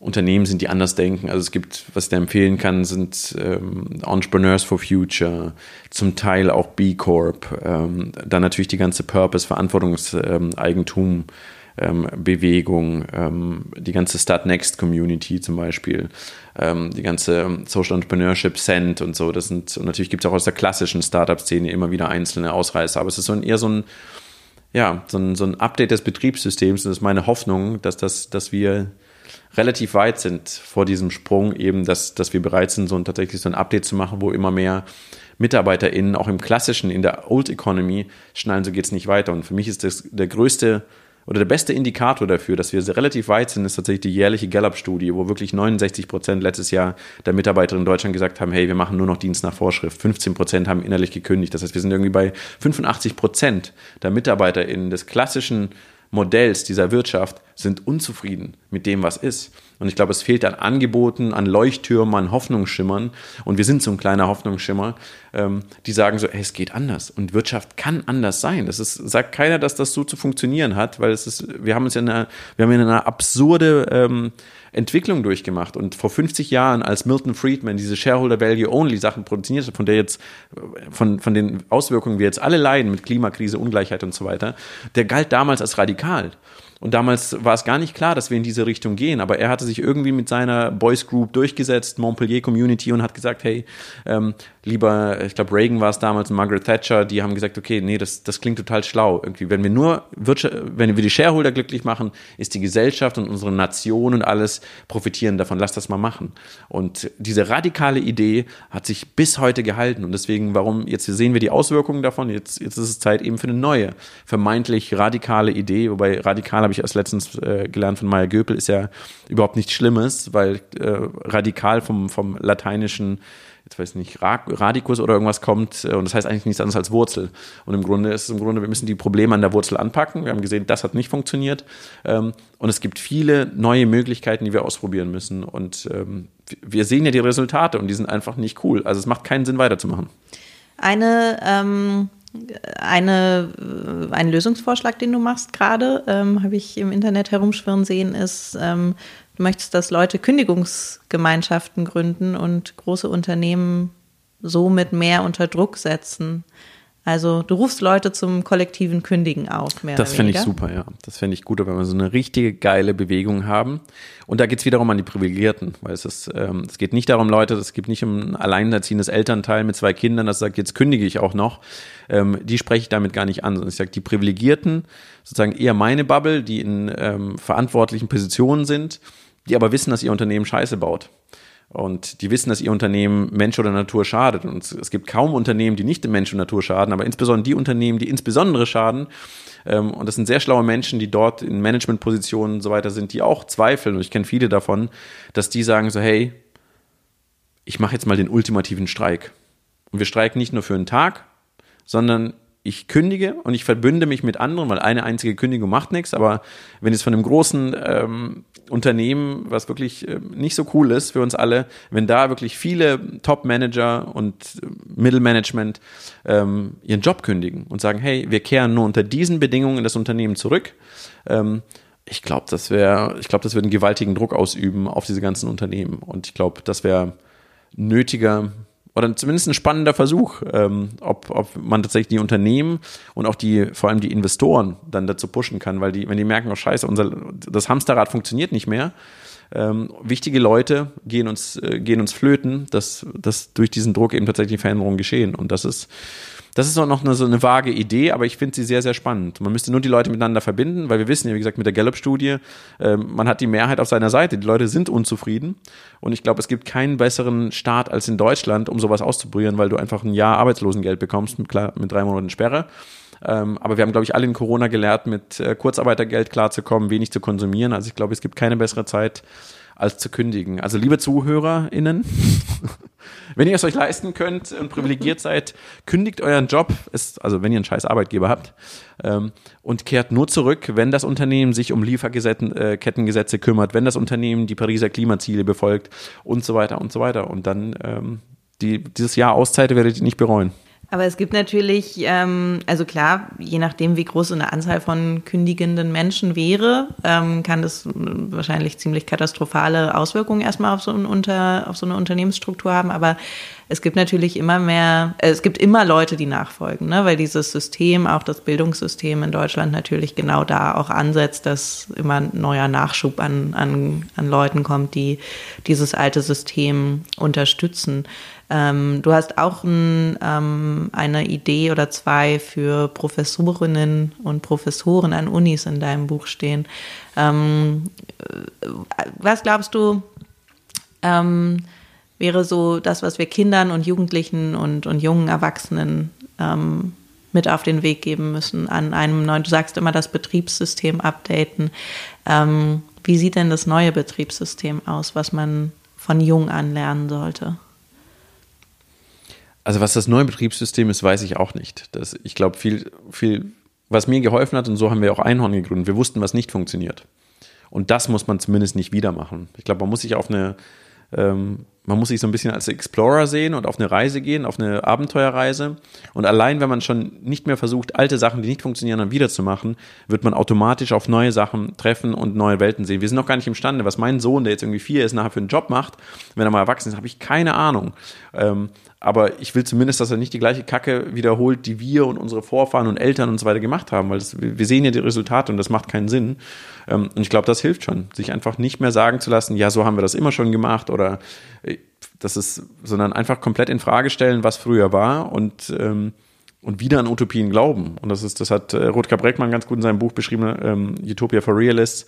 S6: Unternehmen sind, die anders denken. Also es gibt, was ich da empfehlen kann, sind ähm, Entrepreneurs for Future, zum Teil auch B Corp, ähm, dann natürlich die ganze Purpose, Verantwortungseigentum. Ähm, Bewegung, ähm, die ganze Start Next Community zum Beispiel, ähm, die ganze Social Entrepreneurship Cent und so. Das sind, und natürlich gibt es auch aus der klassischen Startup-Szene immer wieder einzelne Ausreißer, aber es ist so ein, eher so ein, ja, so ein, so ein Update des Betriebssystems. Und das ist meine Hoffnung, dass, das, dass wir relativ weit sind vor diesem Sprung, eben, dass, dass wir bereit sind, so ein, tatsächlich so ein Update zu machen, wo immer mehr MitarbeiterInnen, auch im klassischen, in der Old Economy, schnallen, so geht es nicht weiter. Und für mich ist das der größte oder der beste Indikator dafür, dass wir relativ weit sind, ist tatsächlich die jährliche Gallup-Studie, wo wirklich 69 Prozent letztes Jahr der Mitarbeiterinnen in Deutschland gesagt haben, hey, wir machen nur noch Dienst nach Vorschrift. 15 Prozent haben innerlich gekündigt. Das heißt, wir sind irgendwie bei 85 Prozent der MitarbeiterInnen des klassischen Modells dieser Wirtschaft sind unzufrieden mit dem, was ist. Und ich glaube, es fehlt an Angeboten, an Leuchttürmen, an Hoffnungsschimmern. Und wir sind so ein kleiner Hoffnungsschimmer, ähm, die sagen so, hey, es geht anders. Und Wirtschaft kann anders sein. Das ist, sagt keiner, dass das so zu funktionieren hat, weil es ist, wir haben uns ja eine, wir haben ja eine absurde ähm, Entwicklung durchgemacht. Und vor 50 Jahren, als Milton Friedman diese Shareholder Value Only Sachen produziert hat, von der jetzt, von, von den Auswirkungen wir jetzt alle leiden mit Klimakrise, Ungleichheit und so weiter, der galt damals als radikal. Und damals war es gar nicht klar, dass wir in diese Richtung gehen. Aber er hatte sich irgendwie mit seiner Boys Group durchgesetzt, Montpellier Community, und hat gesagt, hey, ähm, lieber, ich glaube, Reagan war es damals Margaret Thatcher, die haben gesagt, okay, nee, das, das klingt total schlau. Irgendwie, wenn wir nur Wirtschaft, wenn wir die Shareholder glücklich machen, ist die Gesellschaft und unsere Nation und alles profitieren davon. Lass das mal machen. Und diese radikale Idee hat sich bis heute gehalten. Und deswegen, warum, jetzt sehen wir die Auswirkungen davon. Jetzt, jetzt ist es Zeit eben für eine neue, vermeintlich radikale Idee, wobei radikal habe ich erst letztens äh, gelernt von Maya Göpel, ist ja überhaupt nichts Schlimmes, weil äh, radikal vom, vom lateinischen jetzt weiß ich nicht, Radikus oder irgendwas kommt äh, und das heißt eigentlich nichts anderes als Wurzel. Und im Grunde ist es im Grunde, wir müssen die Probleme an der Wurzel anpacken. Wir haben gesehen, das hat nicht funktioniert. Ähm, und es gibt viele neue Möglichkeiten, die wir ausprobieren müssen. Und ähm, wir sehen ja die Resultate und die sind einfach nicht cool. Also es macht keinen Sinn, weiterzumachen.
S1: Eine ähm eine, äh, ein Lösungsvorschlag, den du machst gerade, ähm, habe ich im Internet herumschwirren sehen, ist, ähm, du möchtest, dass Leute Kündigungsgemeinschaften gründen und große Unternehmen somit mehr unter Druck setzen. Also du rufst Leute zum kollektiven Kündigen auf, mehr
S6: Das finde ich super, ja. Das finde ich gut, wenn wir so eine richtige geile Bewegung haben. Und da geht es wiederum an die Privilegierten, weil es ist, ähm, es geht nicht darum, Leute, es geht nicht um ein alleinerziehendes Elternteil mit zwei Kindern, das sagt, jetzt kündige ich auch noch. Ähm, die spreche ich damit gar nicht an, sondern ich sage, die Privilegierten, sozusagen eher meine Bubble, die in ähm, verantwortlichen Positionen sind, die aber wissen, dass ihr Unternehmen Scheiße baut. Und die wissen, dass ihr Unternehmen Mensch oder Natur schadet. Und es gibt kaum Unternehmen, die nicht dem Mensch und Natur schaden, aber insbesondere die Unternehmen, die insbesondere schaden. Ähm, und das sind sehr schlaue Menschen, die dort in Managementpositionen und so weiter sind, die auch zweifeln. Und ich kenne viele davon, dass die sagen so, hey, ich mache jetzt mal den ultimativen Streik. Und wir streiken nicht nur für einen Tag, sondern ich kündige und ich verbünde mich mit anderen, weil eine einzige Kündigung macht nichts. Aber wenn es von einem großen ähm, Unternehmen, was wirklich äh, nicht so cool ist für uns alle, wenn da wirklich viele Top-Manager und Mittelmanagement ähm, ihren Job kündigen und sagen, hey, wir kehren nur unter diesen Bedingungen in das Unternehmen zurück. Ähm, ich glaube, das wäre, ich glaube, das würde einen gewaltigen Druck ausüben auf diese ganzen Unternehmen. Und ich glaube, das wäre nötiger, oder zumindest ein spannender Versuch, ähm, ob, ob man tatsächlich die Unternehmen und auch die, vor allem die Investoren dann dazu pushen kann, weil die, wenn die merken, oh scheiße, unser, das Hamsterrad funktioniert nicht mehr, ähm, wichtige Leute gehen uns, äh, gehen uns flöten, dass, dass durch diesen Druck eben tatsächlich Veränderungen geschehen. Und das ist, das ist auch noch eine, so eine vage Idee, aber ich finde sie sehr, sehr spannend. Man müsste nur die Leute miteinander verbinden, weil wir wissen ja, wie gesagt, mit der Gallup-Studie, äh, man hat die Mehrheit auf seiner Seite. Die Leute sind unzufrieden. Und ich glaube, es gibt keinen besseren Start als in Deutschland, um sowas auszuprobieren, weil du einfach ein Jahr Arbeitslosengeld bekommst mit, klar, mit drei Monaten Sperre. Ähm, aber wir haben, glaube ich, alle in Corona gelernt, mit äh, Kurzarbeitergeld klarzukommen, wenig zu konsumieren. Also ich glaube, es gibt keine bessere Zeit, als zu kündigen. Also liebe ZuhörerInnen, wenn ihr es euch leisten könnt und privilegiert seid, kündigt euren Job, ist, also wenn ihr einen scheiß Arbeitgeber habt, ähm, und kehrt nur zurück, wenn das Unternehmen sich um Lieferkettengesetze äh, kümmert, wenn das Unternehmen die Pariser Klimaziele befolgt und so weiter und so weiter. Und dann ähm, die, dieses Jahr Auszeit werdet ihr nicht bereuen.
S1: Aber es gibt natürlich, ähm, also klar, je nachdem, wie groß eine Anzahl von kündigenden Menschen wäre, ähm, kann das wahrscheinlich ziemlich katastrophale Auswirkungen erstmal auf so, ein Unter, auf so eine Unternehmensstruktur haben. Aber es gibt natürlich immer mehr, äh, es gibt immer Leute, die nachfolgen, ne? weil dieses System, auch das Bildungssystem in Deutschland natürlich genau da auch ansetzt, dass immer ein neuer Nachschub an, an, an Leuten kommt, die dieses alte System unterstützen. Ähm, du hast auch ein, ähm, eine Idee oder zwei für Professorinnen und Professoren an Unis in deinem Buch stehen. Ähm, äh, was glaubst du, ähm, wäre so das, was wir Kindern und Jugendlichen und, und jungen Erwachsenen ähm, mit auf den Weg geben müssen an einem neuen, du sagst immer das Betriebssystem updaten. Ähm, wie sieht denn das neue Betriebssystem aus, was man von jung an lernen sollte?
S6: Also was das neue Betriebssystem ist, weiß ich auch nicht. Das, ich glaube, viel, viel, was mir geholfen hat, und so haben wir auch Einhorn gegründet, wir wussten, was nicht funktioniert. Und das muss man zumindest nicht wieder machen. Ich glaube, man muss sich auf eine ähm, man muss sich so ein bisschen als Explorer sehen und auf eine Reise gehen, auf eine Abenteuerreise. Und allein, wenn man schon nicht mehr versucht, alte Sachen, die nicht funktionieren, dann wiederzumachen, wird man automatisch auf neue Sachen treffen und neue Welten sehen. Wir sind noch gar nicht imstande, was mein Sohn, der jetzt irgendwie vier ist, nachher für einen Job macht, wenn er mal erwachsen ist, habe ich keine Ahnung. Ähm, aber ich will zumindest, dass er nicht die gleiche Kacke wiederholt, die wir und unsere Vorfahren und Eltern und so weiter gemacht haben, weil das, wir sehen ja die Resultate und das macht keinen Sinn. Ähm, und ich glaube, das hilft schon, sich einfach nicht mehr sagen zu lassen, ja, so haben wir das immer schon gemacht oder äh, das ist, sondern einfach komplett in Frage stellen, was früher war und ähm, und wieder an Utopien glauben. Und das ist, das hat äh, Rutger Breckmann ganz gut in seinem Buch beschrieben, ähm, Utopia for Realists.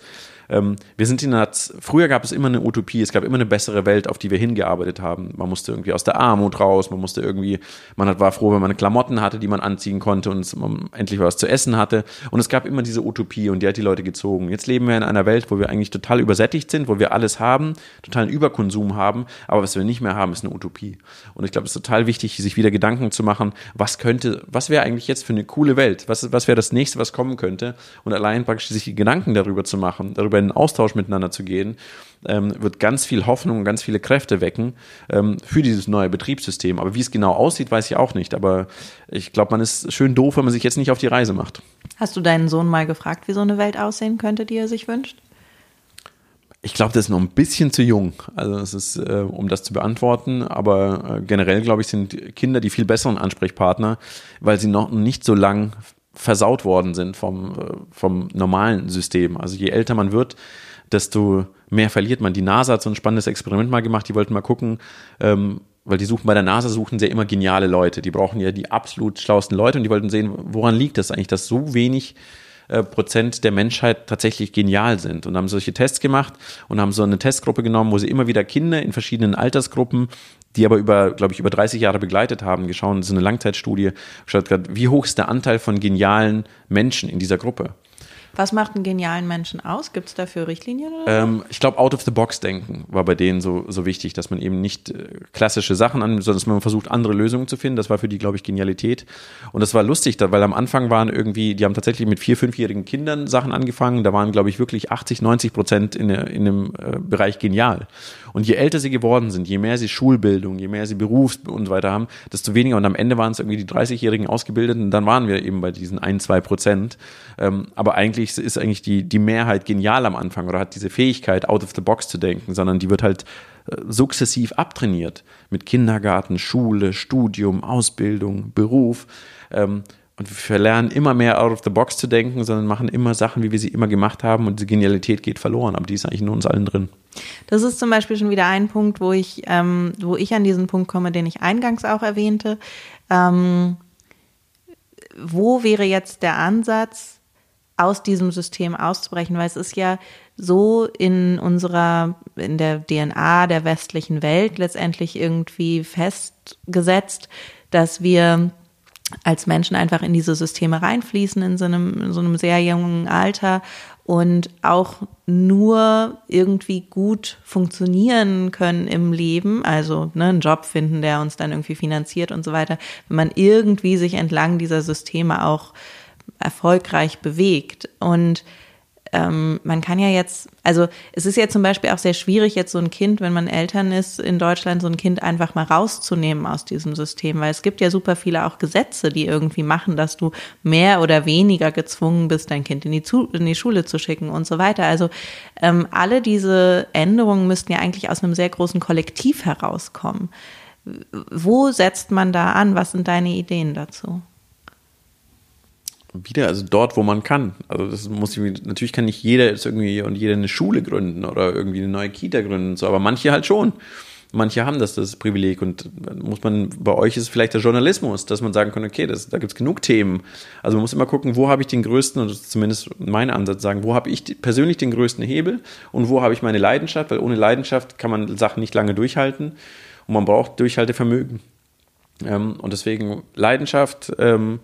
S6: Ähm, wir sind in einer, früher gab es immer eine Utopie, es gab immer eine bessere Welt, auf die wir hingearbeitet haben. Man musste irgendwie aus der Armut raus, man musste irgendwie, man hat, war froh, wenn man Klamotten hatte, die man anziehen konnte und man endlich was zu essen hatte. Und es gab immer diese Utopie und die hat die Leute gezogen. Jetzt leben wir in einer Welt, wo wir eigentlich total übersättigt sind, wo wir alles haben, totalen Überkonsum haben, aber was wir nicht mehr haben, ist eine Utopie. Und ich glaube, es ist total wichtig, sich wieder Gedanken zu machen, was könnte, was wäre eigentlich jetzt für eine coole Welt? Was, was wäre das nächste, was kommen könnte? Und allein praktisch sich Gedanken darüber zu machen, darüber in Austausch miteinander zu gehen, ähm, wird ganz viel Hoffnung und ganz viele Kräfte wecken ähm, für dieses neue Betriebssystem. Aber wie es genau aussieht, weiß ich auch nicht. Aber ich glaube, man ist schön doof, wenn man sich jetzt nicht auf die Reise macht.
S1: Hast du deinen Sohn mal gefragt, wie so eine Welt aussehen könnte, die er sich wünscht?
S6: Ich glaube, das ist noch ein bisschen zu jung, also es ist, äh, um das zu beantworten. Aber äh, generell glaube ich, sind Kinder die viel besseren Ansprechpartner, weil sie noch nicht so lang versaut worden sind vom, äh, vom normalen System. Also je älter man wird, desto mehr verliert man. Die NASA hat so ein spannendes Experiment mal gemacht, die wollten mal gucken, ähm, weil die suchen bei der NASA suchen ja immer geniale Leute. Die brauchen ja die absolut schlauesten Leute und die wollten sehen, woran liegt das eigentlich, dass so wenig äh, Prozent der Menschheit tatsächlich genial sind und haben solche Tests gemacht und haben so eine Testgruppe genommen, wo sie immer wieder Kinder in verschiedenen Altersgruppen die aber über, glaube ich, über 30 Jahre begleitet haben, geschaut, das ist eine Langzeitstudie, geschaut, wie hoch ist der Anteil von genialen Menschen in dieser Gruppe.
S1: Was macht einen genialen Menschen aus? Gibt es dafür Richtlinien?
S6: Oder ähm, ich glaube, out of the box denken war bei denen so, so wichtig, dass man eben nicht äh, klassische Sachen an, sondern dass man versucht, andere Lösungen zu finden. Das war für die, glaube ich, Genialität. Und das war lustig, weil am Anfang waren irgendwie, die haben tatsächlich mit vier, fünfjährigen Kindern Sachen angefangen. Da waren, glaube ich, wirklich 80, 90 Prozent in, in dem äh, Bereich genial. Und je älter sie geworden sind, je mehr sie Schulbildung, je mehr sie Berufs und so weiter haben, desto weniger. Und am Ende waren es irgendwie die 30-jährigen Ausgebildeten. Dann waren wir eben bei diesen ein, zwei Prozent. Ähm, aber eigentlich ist eigentlich die, die Mehrheit genial am Anfang oder hat diese Fähigkeit, out of the box zu denken, sondern die wird halt äh, sukzessiv abtrainiert mit Kindergarten, Schule, Studium, Ausbildung, Beruf. Und wir verlernen immer mehr out of the box zu denken, sondern machen immer Sachen, wie wir sie immer gemacht haben und die Genialität geht verloren. Aber die ist eigentlich in uns allen drin.
S1: Das ist zum Beispiel schon wieder ein Punkt, wo ich, ähm, wo ich an diesen Punkt komme, den ich eingangs auch erwähnte. Ähm, wo wäre jetzt der Ansatz, aus diesem System auszubrechen? Weil es ist ja so in unserer, in der DNA der westlichen Welt letztendlich irgendwie festgesetzt, dass wir als Menschen einfach in diese Systeme reinfließen in so einem, in so einem sehr jungen Alter und auch nur irgendwie gut funktionieren können im Leben, also ne, einen Job finden, der uns dann irgendwie finanziert und so weiter, wenn man irgendwie sich entlang dieser Systeme auch erfolgreich bewegt. Und ähm, man kann ja jetzt, also es ist ja zum Beispiel auch sehr schwierig, jetzt so ein Kind, wenn man Eltern ist, in Deutschland so ein Kind einfach mal rauszunehmen aus diesem System, weil es gibt ja super viele auch Gesetze, die irgendwie machen, dass du mehr oder weniger gezwungen bist, dein Kind in die, Zu in die Schule zu schicken und so weiter. Also ähm, alle diese Änderungen müssten ja eigentlich aus einem sehr großen Kollektiv herauskommen. Wo setzt man da an? Was sind deine Ideen dazu?
S6: Wieder, also dort, wo man kann. Also das muss ich, natürlich kann nicht jeder jetzt irgendwie und jeder eine Schule gründen oder irgendwie eine neue Kita gründen, so, aber manche halt schon. Manche haben das, das Privileg und muss man, bei euch ist vielleicht der Journalismus, dass man sagen kann, okay, das, da gibt es genug Themen. Also man muss immer gucken, wo habe ich den größten, und zumindest mein Ansatz, sagen, wo habe ich persönlich den größten Hebel und wo habe ich meine Leidenschaft, weil ohne Leidenschaft kann man Sachen nicht lange durchhalten und man braucht Durchhaltevermögen. Ähm, und deswegen Leidenschaft, ähm,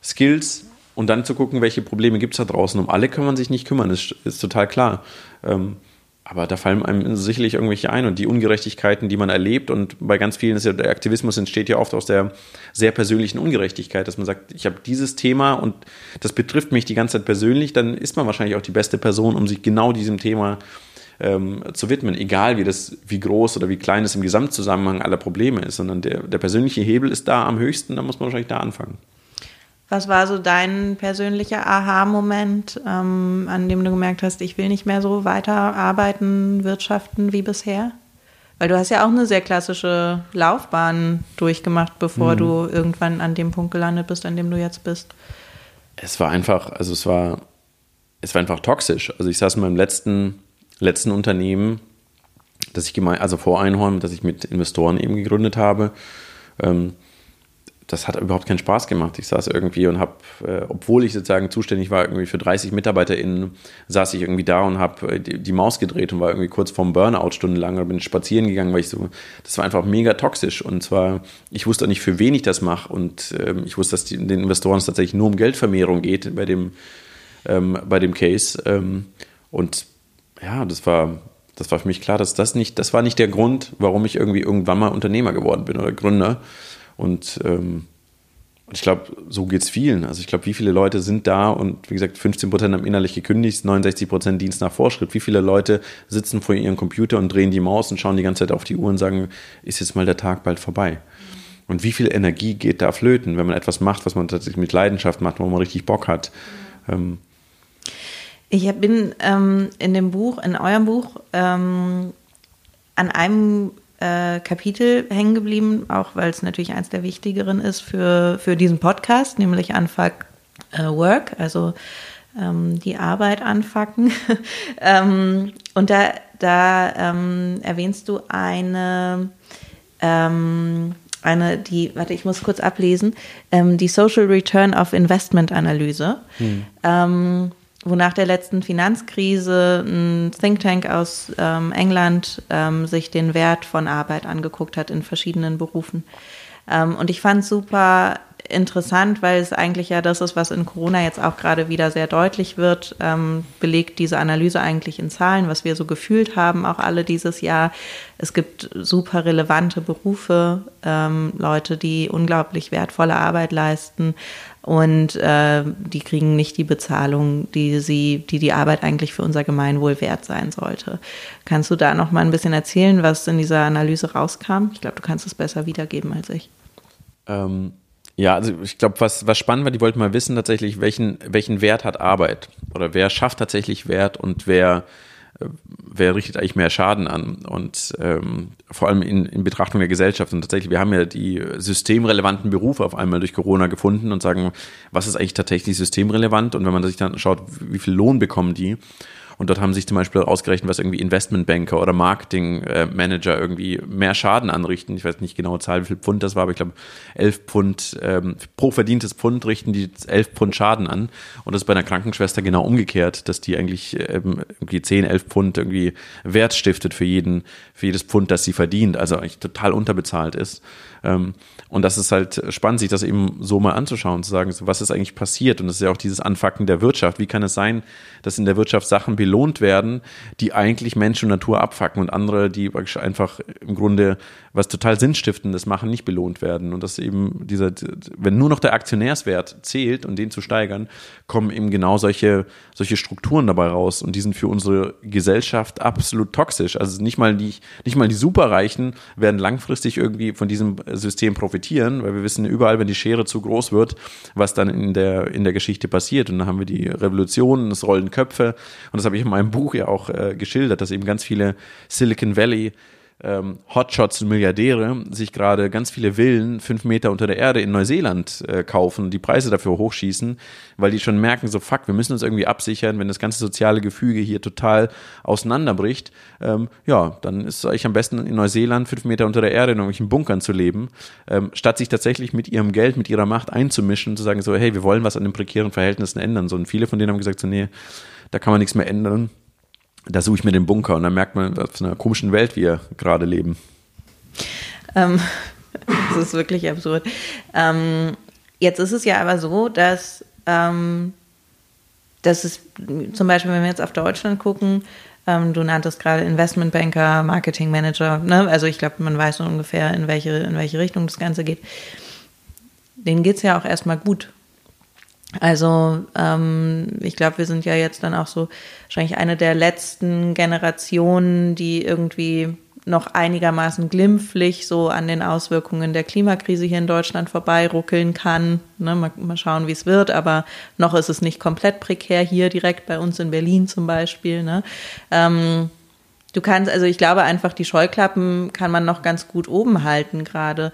S6: Skills und dann zu gucken, welche Probleme gibt es da draußen. Um alle kann man sich nicht kümmern, ist, ist total klar. Ähm, aber da fallen einem sicherlich irgendwelche ein und die Ungerechtigkeiten, die man erlebt. Und bei ganz vielen ist ja der Aktivismus entsteht ja oft aus der sehr persönlichen Ungerechtigkeit, dass man sagt, ich habe dieses Thema und das betrifft mich die ganze Zeit persönlich, dann ist man wahrscheinlich auch die beste Person, um sich genau diesem Thema ähm, zu widmen, egal wie das, wie groß oder wie klein es im Gesamtzusammenhang aller Probleme ist, sondern der, der persönliche Hebel ist da am höchsten, da muss man wahrscheinlich da anfangen.
S1: Was war so dein persönlicher Aha-Moment, ähm, an dem du gemerkt hast, ich will nicht mehr so weiterarbeiten, wirtschaften wie bisher? Weil du hast ja auch eine sehr klassische Laufbahn durchgemacht, bevor mhm. du irgendwann an dem Punkt gelandet bist, an dem du jetzt bist.
S6: Es war einfach, also es war, es war einfach toxisch. Also ich saß in meinem letzten, letzten Unternehmen, das ich gemeint, also vor Einhorn, das ich mit Investoren eben gegründet habe. Ähm, das hat überhaupt keinen Spaß gemacht. Ich saß irgendwie und habe, äh, obwohl ich sozusagen zuständig war irgendwie für 30 MitarbeiterInnen, saß ich irgendwie da und habe äh, die, die, Maus gedreht und war irgendwie kurz vorm Burnout stundenlang oder bin spazieren gegangen, weil ich so, das war einfach mega toxisch und zwar, ich wusste auch nicht, für wen ich das mache und ähm, ich wusste, dass die, den Investoren es tatsächlich nur um Geldvermehrung geht bei dem, ähm, bei dem Case ähm, und ja, das war, das war für mich klar, dass das nicht, das war nicht der Grund, warum ich irgendwie irgendwann mal Unternehmer geworden bin oder Gründer. Und ähm, ich glaube, so geht es vielen. Also ich glaube, wie viele Leute sind da und wie gesagt, 15 Prozent haben innerlich gekündigt, 69 Prozent Dienst nach Vorschritt. Wie viele Leute sitzen vor ihrem Computer und drehen die Maus und schauen die ganze Zeit auf die Uhr und sagen, ist jetzt mal der Tag bald vorbei? Und wie viel Energie geht da flöten, wenn man etwas macht, was man tatsächlich mit Leidenschaft macht, wo man richtig Bock hat? Ähm,
S1: ich bin ähm, in dem Buch, in eurem Buch, ähm, an einem äh, Kapitel hängen geblieben, auch weil es natürlich eins der wichtigeren ist für, für diesen Podcast, nämlich Unfuck äh, Work, also ähm, die Arbeit anfacken. ähm, und da, da ähm, erwähnst du eine, ähm, eine, die, warte, ich muss kurz ablesen, ähm, die Social Return of Investment Analyse. Hm ähm, wo nach der letzten Finanzkrise ein Think Tank aus ähm, England ähm, sich den Wert von Arbeit angeguckt hat in verschiedenen Berufen. Ähm, und ich fand super interessant, weil es eigentlich ja das ist, was in Corona jetzt auch gerade wieder sehr deutlich wird, ähm, belegt diese Analyse eigentlich in Zahlen, was wir so gefühlt haben, auch alle dieses Jahr. Es gibt super relevante Berufe, ähm, Leute, die unglaublich wertvolle Arbeit leisten und äh, die kriegen nicht die Bezahlung, die sie, die die Arbeit eigentlich für unser Gemeinwohl wert sein sollte. Kannst du da noch mal ein bisschen erzählen, was in dieser Analyse rauskam? Ich glaube, du kannst es besser wiedergeben als ich.
S6: Ähm, ja, also ich glaube, was, was spannend war, die wollten mal wissen tatsächlich, welchen, welchen Wert hat Arbeit oder wer schafft tatsächlich Wert und wer wer richtet eigentlich mehr Schaden an? Und ähm, vor allem in, in Betrachtung der Gesellschaft. Und tatsächlich, wir haben ja die systemrelevanten Berufe auf einmal durch Corona gefunden und sagen, was ist eigentlich tatsächlich systemrelevant? Und wenn man sich dann schaut, wie viel Lohn bekommen die? Und dort haben sich zum Beispiel ausgerechnet, was irgendwie Investmentbanker oder Marketingmanager irgendwie mehr Schaden anrichten. Ich weiß nicht genau Zahl, wie viel Pfund das war, aber ich glaube, elf Pfund ähm, pro verdientes Pfund richten die elf Pfund Schaden an. Und das ist bei einer Krankenschwester genau umgekehrt, dass die eigentlich ähm, irgendwie zehn, elf Pfund irgendwie Wert stiftet für jeden, für jedes Pfund, das sie verdient. Also eigentlich total unterbezahlt ist. Ähm, und das ist halt spannend, sich das eben so mal anzuschauen, zu sagen, was ist eigentlich passiert? Und das ist ja auch dieses Anfacken der Wirtschaft. Wie kann es sein, dass in der Wirtschaft Sachen belohnt werden, die eigentlich Mensch und Natur abfacken und andere, die einfach im Grunde was total Sinnstiftendes machen, nicht belohnt werden. Und dass eben dieser, wenn nur noch der Aktionärswert zählt und den zu steigern, kommen eben genau solche, solche Strukturen dabei raus. Und die sind für unsere Gesellschaft absolut toxisch. Also nicht mal die, nicht mal die Superreichen werden langfristig irgendwie von diesem System profitieren, weil wir wissen überall, wenn die Schere zu groß wird, was dann in der, in der Geschichte passiert. Und dann haben wir die Revolution, es rollen Köpfe. Und das habe ich in meinem Buch ja auch äh, geschildert, dass eben ganz viele Silicon Valley ähm, Hotshots und Milliardäre sich gerade ganz viele Villen fünf Meter unter der Erde in Neuseeland äh, kaufen die Preise dafür hochschießen, weil die schon merken, so fuck, wir müssen uns irgendwie absichern, wenn das ganze soziale Gefüge hier total auseinanderbricht. Ähm, ja, dann ist es eigentlich am besten in Neuseeland fünf Meter unter der Erde in irgendwelchen Bunkern zu leben, ähm, statt sich tatsächlich mit ihrem Geld, mit ihrer Macht einzumischen und zu sagen so, hey, wir wollen was an den prekären Verhältnissen ändern. So, und viele von denen haben gesagt so, nee, da kann man nichts mehr ändern da suche ich mir den Bunker und dann merkt man, was für einer komischen Welt wir gerade leben.
S1: Ähm, das ist wirklich absurd. Ähm, jetzt ist es ja aber so, dass, ähm, dass es zum Beispiel, wenn wir jetzt auf Deutschland gucken, ähm, du nanntest gerade Investmentbanker, Marketingmanager, ne? also ich glaube, man weiß so ungefähr, in welche, in welche Richtung das Ganze geht. Denen geht es ja auch erstmal gut. Also ähm, ich glaube, wir sind ja jetzt dann auch so wahrscheinlich eine der letzten Generationen, die irgendwie noch einigermaßen glimpflich so an den Auswirkungen der Klimakrise hier in Deutschland vorbeiruckeln kann. Ne, mal, mal schauen, wie es wird, aber noch ist es nicht komplett prekär hier direkt bei uns in Berlin zum Beispiel. Ne? Ähm, du kannst, also ich glaube einfach, die Scheuklappen kann man noch ganz gut oben halten gerade.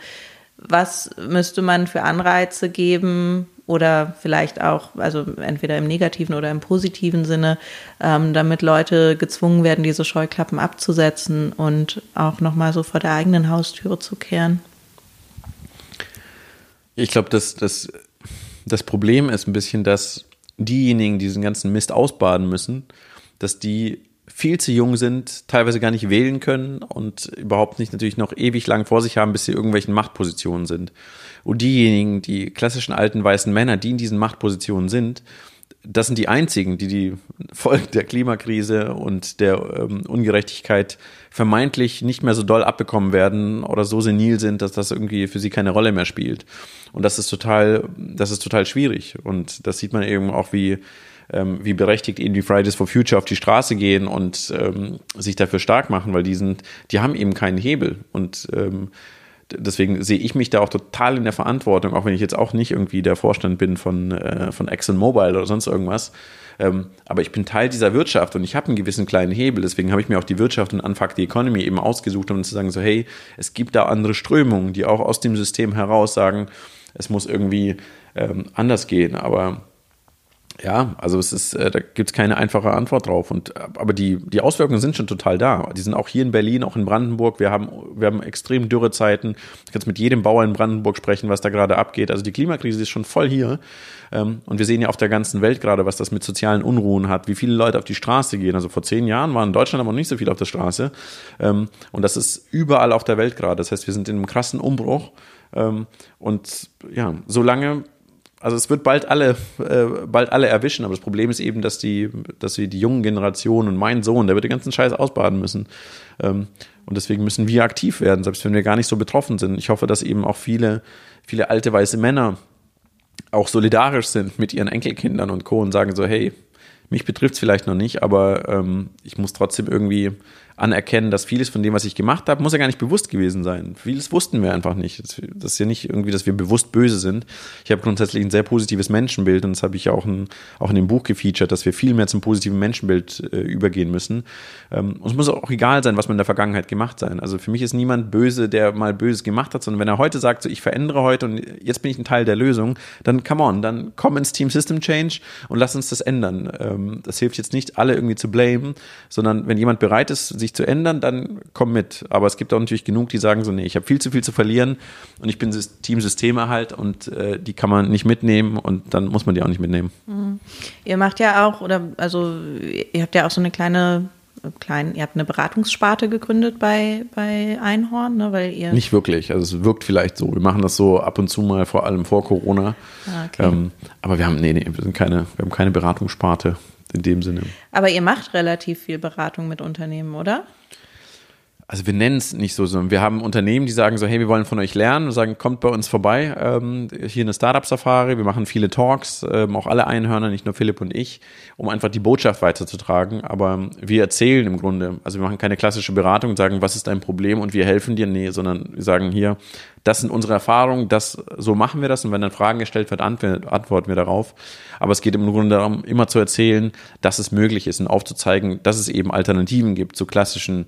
S1: Was müsste man für Anreize geben, oder vielleicht auch, also entweder im negativen oder im positiven Sinne, ähm, damit Leute gezwungen werden, diese Scheuklappen abzusetzen und auch nochmal so vor der eigenen Haustüre zu kehren.
S6: Ich glaube, das, das, das Problem ist ein bisschen, dass diejenigen, die diesen ganzen Mist ausbaden müssen, dass die viel zu jung sind, teilweise gar nicht wählen können und überhaupt nicht natürlich noch ewig lang vor sich haben, bis sie irgendwelchen Machtpositionen sind. Und diejenigen, die klassischen alten weißen Männer, die in diesen Machtpositionen sind, das sind die einzigen, die die Folgen der Klimakrise und der ähm, Ungerechtigkeit vermeintlich nicht mehr so doll abbekommen werden oder so senil sind, dass das irgendwie für sie keine Rolle mehr spielt. Und das ist total, das ist total schwierig. Und das sieht man eben auch, wie, ähm, wie berechtigt eben die Fridays for Future auf die Straße gehen und ähm, sich dafür stark machen, weil die sind, die haben eben keinen Hebel. Und ähm, deswegen sehe ich mich da auch total in der Verantwortung, auch wenn ich jetzt auch nicht irgendwie der Vorstand bin von, äh, von ExxonMobil oder sonst irgendwas. Ähm, aber ich bin Teil dieser Wirtschaft und ich habe einen gewissen kleinen Hebel. Deswegen habe ich mir auch die Wirtschaft und Unfuck the Economy eben ausgesucht, um zu sagen, so hey, es gibt da andere Strömungen, die auch aus dem System heraus sagen, es muss irgendwie ähm, anders gehen. Aber ja, also es ist, äh, da gibt es keine einfache Antwort drauf. Und, aber die, die Auswirkungen sind schon total da. Die sind auch hier in Berlin, auch in Brandenburg. Wir haben, wir haben extrem Dürrezeiten. Du kannst mit jedem Bauer in Brandenburg sprechen, was da gerade abgeht. Also die Klimakrise ist schon voll hier. Ähm, und wir sehen ja auf der ganzen Welt gerade, was das mit sozialen Unruhen hat, wie viele Leute auf die Straße gehen. Also vor zehn Jahren waren in Deutschland aber noch nicht so viele auf der Straße. Ähm, und das ist überall auf der Welt gerade. Das heißt, wir sind in einem krassen Umbruch. Ähm, und ja, solange also es wird bald alle, äh, bald alle erwischen, aber das Problem ist eben, dass die, dass wir die jungen Generationen und mein Sohn, der wird den ganzen Scheiß ausbaden müssen. Ähm, und deswegen müssen wir aktiv werden, selbst wenn wir gar nicht so betroffen sind. Ich hoffe, dass eben auch viele, viele alte weiße Männer auch solidarisch sind mit ihren Enkelkindern und Co. und sagen so, hey, mich betrifft es vielleicht noch nicht, aber ähm, ich muss trotzdem irgendwie anerkennen, dass vieles von dem, was ich gemacht habe, muss ja gar nicht bewusst gewesen sein. Vieles wussten wir einfach nicht. Das ist ja nicht irgendwie, dass wir bewusst böse sind. Ich habe grundsätzlich ein sehr positives Menschenbild und das habe ich ja auch in, auch in dem Buch gefeatured, dass wir viel mehr zum positiven Menschenbild äh, übergehen müssen. Ähm, und es muss auch egal sein, was man in der Vergangenheit gemacht sein. Also für mich ist niemand böse, der mal Böses gemacht hat, sondern wenn er heute sagt, so ich verändere heute und jetzt bin ich ein Teil der Lösung, dann come on, dann komm ins Team System Change und lass uns das ändern. Ähm, das hilft jetzt nicht, alle irgendwie zu blamen, sondern wenn jemand bereit ist, sich sich zu ändern, dann komm mit. Aber es gibt auch natürlich genug, die sagen so, nee, ich habe viel zu viel zu verlieren und ich bin Team halt und äh, die kann man nicht mitnehmen und dann muss man die auch nicht mitnehmen.
S1: Mhm. Ihr macht ja auch, oder also ihr habt ja auch so eine kleine kleinen, ihr habt eine Beratungssparte gegründet bei, bei Einhorn, ne, weil ihr.
S6: Nicht wirklich, also es wirkt vielleicht so. Wir machen das so ab und zu mal, vor allem vor Corona.
S1: Ah, okay.
S6: Ähm, aber wir haben, nee, nee, wir sind keine, wir haben keine Beratungssparte in dem Sinne.
S1: Aber ihr macht relativ viel Beratung mit Unternehmen, oder?
S6: Also wir nennen es nicht so, sondern wir haben Unternehmen, die sagen so, hey, wir wollen von euch lernen und sagen, kommt bei uns vorbei, ähm, hier eine Startup-Safari, wir machen viele Talks, ähm, auch alle Einhörner, nicht nur Philipp und ich, um einfach die Botschaft weiterzutragen, aber wir erzählen im Grunde, also wir machen keine klassische Beratung und sagen, was ist dein Problem und wir helfen dir, nee, sondern wir sagen hier, das sind unsere Erfahrungen, das, so machen wir das. Und wenn dann Fragen gestellt wird, antworten wir darauf, aber es geht im Grunde darum, immer zu erzählen, dass es möglich ist und aufzuzeigen, dass es eben Alternativen gibt zu klassischen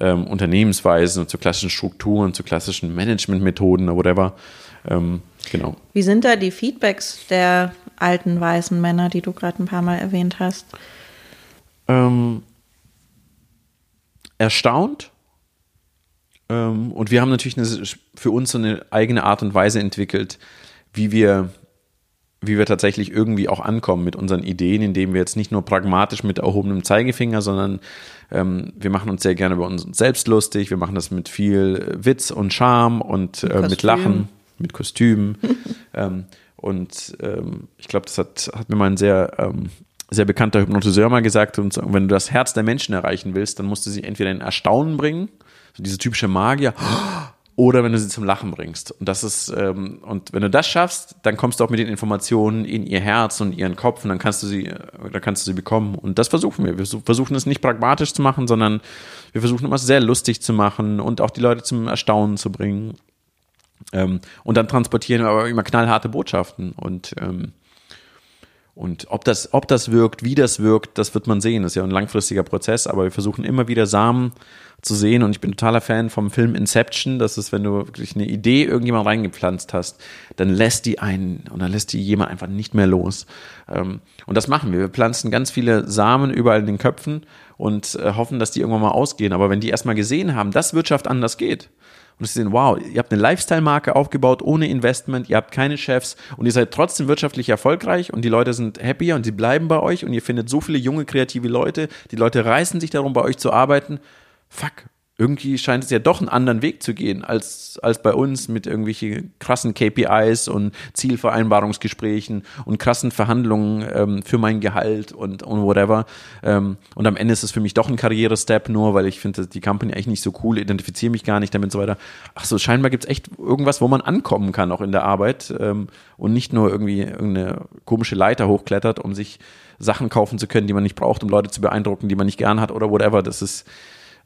S6: ähm, Unternehmensweisen und zu klassischen Strukturen, zu klassischen Managementmethoden oder whatever. Ähm, genau.
S1: Wie sind da die Feedbacks der alten weißen Männer, die du gerade ein paar Mal erwähnt hast?
S6: Ähm, erstaunt. Ähm, und wir haben natürlich eine, für uns so eine eigene Art und Weise entwickelt, wie wir wie wir tatsächlich irgendwie auch ankommen mit unseren Ideen, indem wir jetzt nicht nur pragmatisch mit erhobenem Zeigefinger, sondern ähm, wir machen uns sehr gerne über uns selbst lustig, wir machen das mit viel Witz und Charme und äh, mit Lachen, mit Kostümen. ähm, und ähm, ich glaube, das hat, hat mir mal ein sehr, ähm, sehr bekannter Hypnotiseur mal gesagt, und wenn du das Herz der Menschen erreichen willst, dann musst du sie entweder in Erstaunen bringen, so diese typische Magier, oder wenn du sie zum Lachen bringst. Und das ist, ähm, und wenn du das schaffst, dann kommst du auch mit den Informationen in ihr Herz und ihren Kopf und dann kannst du sie, dann kannst du sie bekommen. Und das versuchen wir. Wir versuchen es nicht pragmatisch zu machen, sondern wir versuchen immer sehr lustig zu machen und auch die Leute zum Erstaunen zu bringen. Ähm, und dann transportieren wir aber immer knallharte Botschaften und ähm, und ob das, ob das wirkt, wie das wirkt, das wird man sehen. Das ist ja ein langfristiger Prozess, aber wir versuchen immer wieder Samen zu sehen. Und ich bin totaler Fan vom Film Inception. Das ist, wenn du wirklich eine Idee irgendjemand reingepflanzt hast, dann lässt die einen und dann lässt die jemand einfach nicht mehr los. Ähm, und das machen wir. Wir pflanzen ganz viele Samen überall in den Köpfen und äh, hoffen, dass die irgendwann mal ausgehen. Aber wenn die erstmal gesehen haben, dass Wirtschaft anders geht, und sie sehen, wow, ihr habt eine Lifestyle-Marke aufgebaut ohne Investment, ihr habt keine Chefs und ihr seid trotzdem wirtschaftlich erfolgreich und die Leute sind happy und sie bleiben bei euch und ihr findet so viele junge, kreative Leute, die Leute reißen sich darum, bei euch zu arbeiten. Fuck, irgendwie scheint es ja doch einen anderen Weg zu gehen als, als bei uns mit irgendwelchen krassen KPIs und Zielvereinbarungsgesprächen und krassen Verhandlungen ähm, für mein Gehalt und, und whatever. Ähm, und am Ende ist es für mich doch ein Karriere-Step, nur weil ich finde die Company eigentlich nicht so cool, identifiziere mich gar nicht damit und so weiter. Ach so, scheinbar gibt es echt irgendwas, wo man ankommen kann, auch in der Arbeit ähm, und nicht nur irgendwie irgendeine komische Leiter hochklettert, um sich Sachen kaufen zu können, die man nicht braucht, um Leute zu beeindrucken, die man nicht gern hat oder whatever. Das ist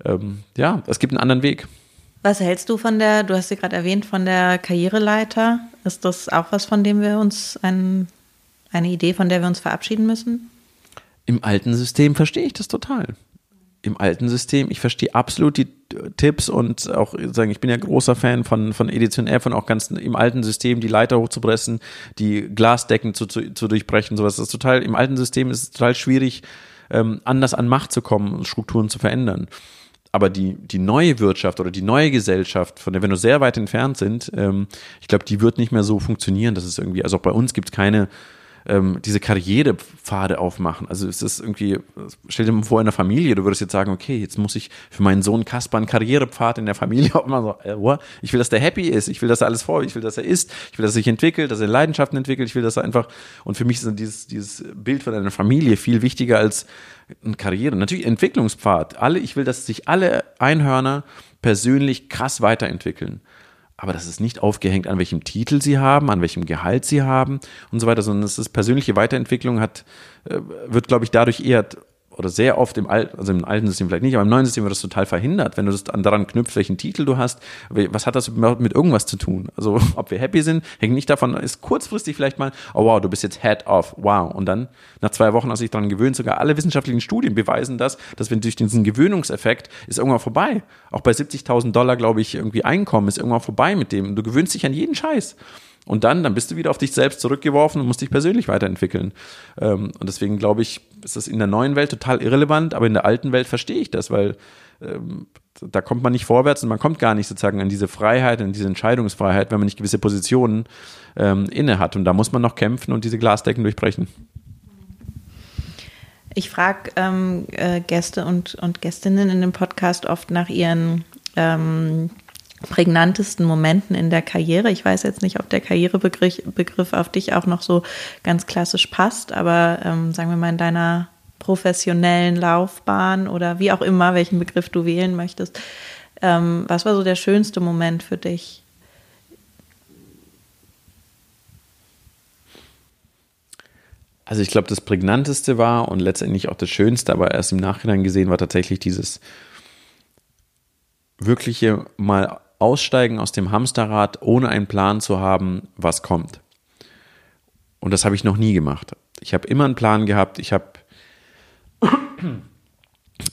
S6: ähm, ja, es gibt einen anderen Weg.
S1: Was hältst du von der, du hast sie gerade erwähnt, von der Karriereleiter? Ist das auch was, von dem wir uns, ein, eine Idee, von der wir uns verabschieden müssen?
S6: Im alten System verstehe ich das total. Im alten System, ich verstehe absolut die Tipps und auch sagen, ich bin ja großer Fan von, von Edition F und auch ganz im alten System die Leiter hochzupressen, die Glasdecken zu, zu, zu durchbrechen, sowas. Das ist total, im alten System ist es total schwierig, ähm, anders an Macht zu kommen und Strukturen zu verändern aber die, die neue Wirtschaft oder die neue Gesellschaft, von der wir nur sehr weit entfernt sind, ähm, ich glaube, die wird nicht mehr so funktionieren. Das ist irgendwie, also auch bei uns gibt es keine ähm, diese Karrierepfade aufmachen. Also es ist irgendwie, stell dir mal vor, in der Familie, du würdest jetzt sagen, okay, jetzt muss ich für meinen Sohn Kasper einen Karrierepfad in der Familie aufmachen. So, äh, what? Ich will, dass der happy ist, ich will, dass er alles vor, ich will, dass er isst, ich will, dass er sich entwickelt, dass er Leidenschaften entwickelt, ich will, dass er einfach, und für mich ist dieses, dieses Bild von einer Familie viel wichtiger als eine Karriere. Natürlich Entwicklungspfad. Alle, ich will, dass sich alle Einhörner persönlich krass weiterentwickeln aber das ist nicht aufgehängt, an welchem Titel sie haben, an welchem Gehalt sie haben und so weiter, sondern es ist persönliche Weiterentwicklung hat, äh, wird, glaube ich, dadurch eher oder sehr oft im alten, also im alten System vielleicht nicht, aber im neuen System wird das total verhindert, wenn du das daran knüpfst, welchen Titel du hast. Was hat das mit irgendwas zu tun? Also, ob wir happy sind, hängt nicht davon, ist kurzfristig vielleicht mal, oh wow, du bist jetzt Head of, wow. Und dann, nach zwei Wochen hast du dich daran gewöhnt, sogar alle wissenschaftlichen Studien beweisen das, dass wenn durch diesen Gewöhnungseffekt ist irgendwann vorbei. Auch bei 70.000 Dollar, glaube ich, irgendwie Einkommen ist irgendwann vorbei mit dem. Du gewöhnst dich an jeden Scheiß. Und dann, dann bist du wieder auf dich selbst zurückgeworfen und musst dich persönlich weiterentwickeln. Ähm, und deswegen glaube ich, ist das in der neuen Welt total irrelevant, aber in der alten Welt verstehe ich das, weil ähm, da kommt man nicht vorwärts und man kommt gar nicht sozusagen an diese Freiheit, an diese Entscheidungsfreiheit, wenn man nicht gewisse Positionen ähm, inne hat. Und da muss man noch kämpfen und diese Glasdecken durchbrechen.
S1: Ich frage ähm, äh, Gäste und, und Gästinnen in dem Podcast oft nach ihren ähm, prägnantesten Momenten in der Karriere. Ich weiß jetzt nicht, ob der Karrierebegriff Begriff auf dich auch noch so ganz klassisch passt, aber ähm, sagen wir mal in deiner professionellen Laufbahn oder wie auch immer, welchen Begriff du wählen möchtest. Ähm, was war so der schönste Moment für dich?
S6: Also ich glaube, das prägnanteste war und letztendlich auch das Schönste, aber erst im Nachhinein gesehen war tatsächlich dieses wirkliche mal aussteigen aus dem Hamsterrad, ohne einen Plan zu haben, was kommt. Und das habe ich noch nie gemacht. Ich habe immer einen Plan gehabt. Ich habe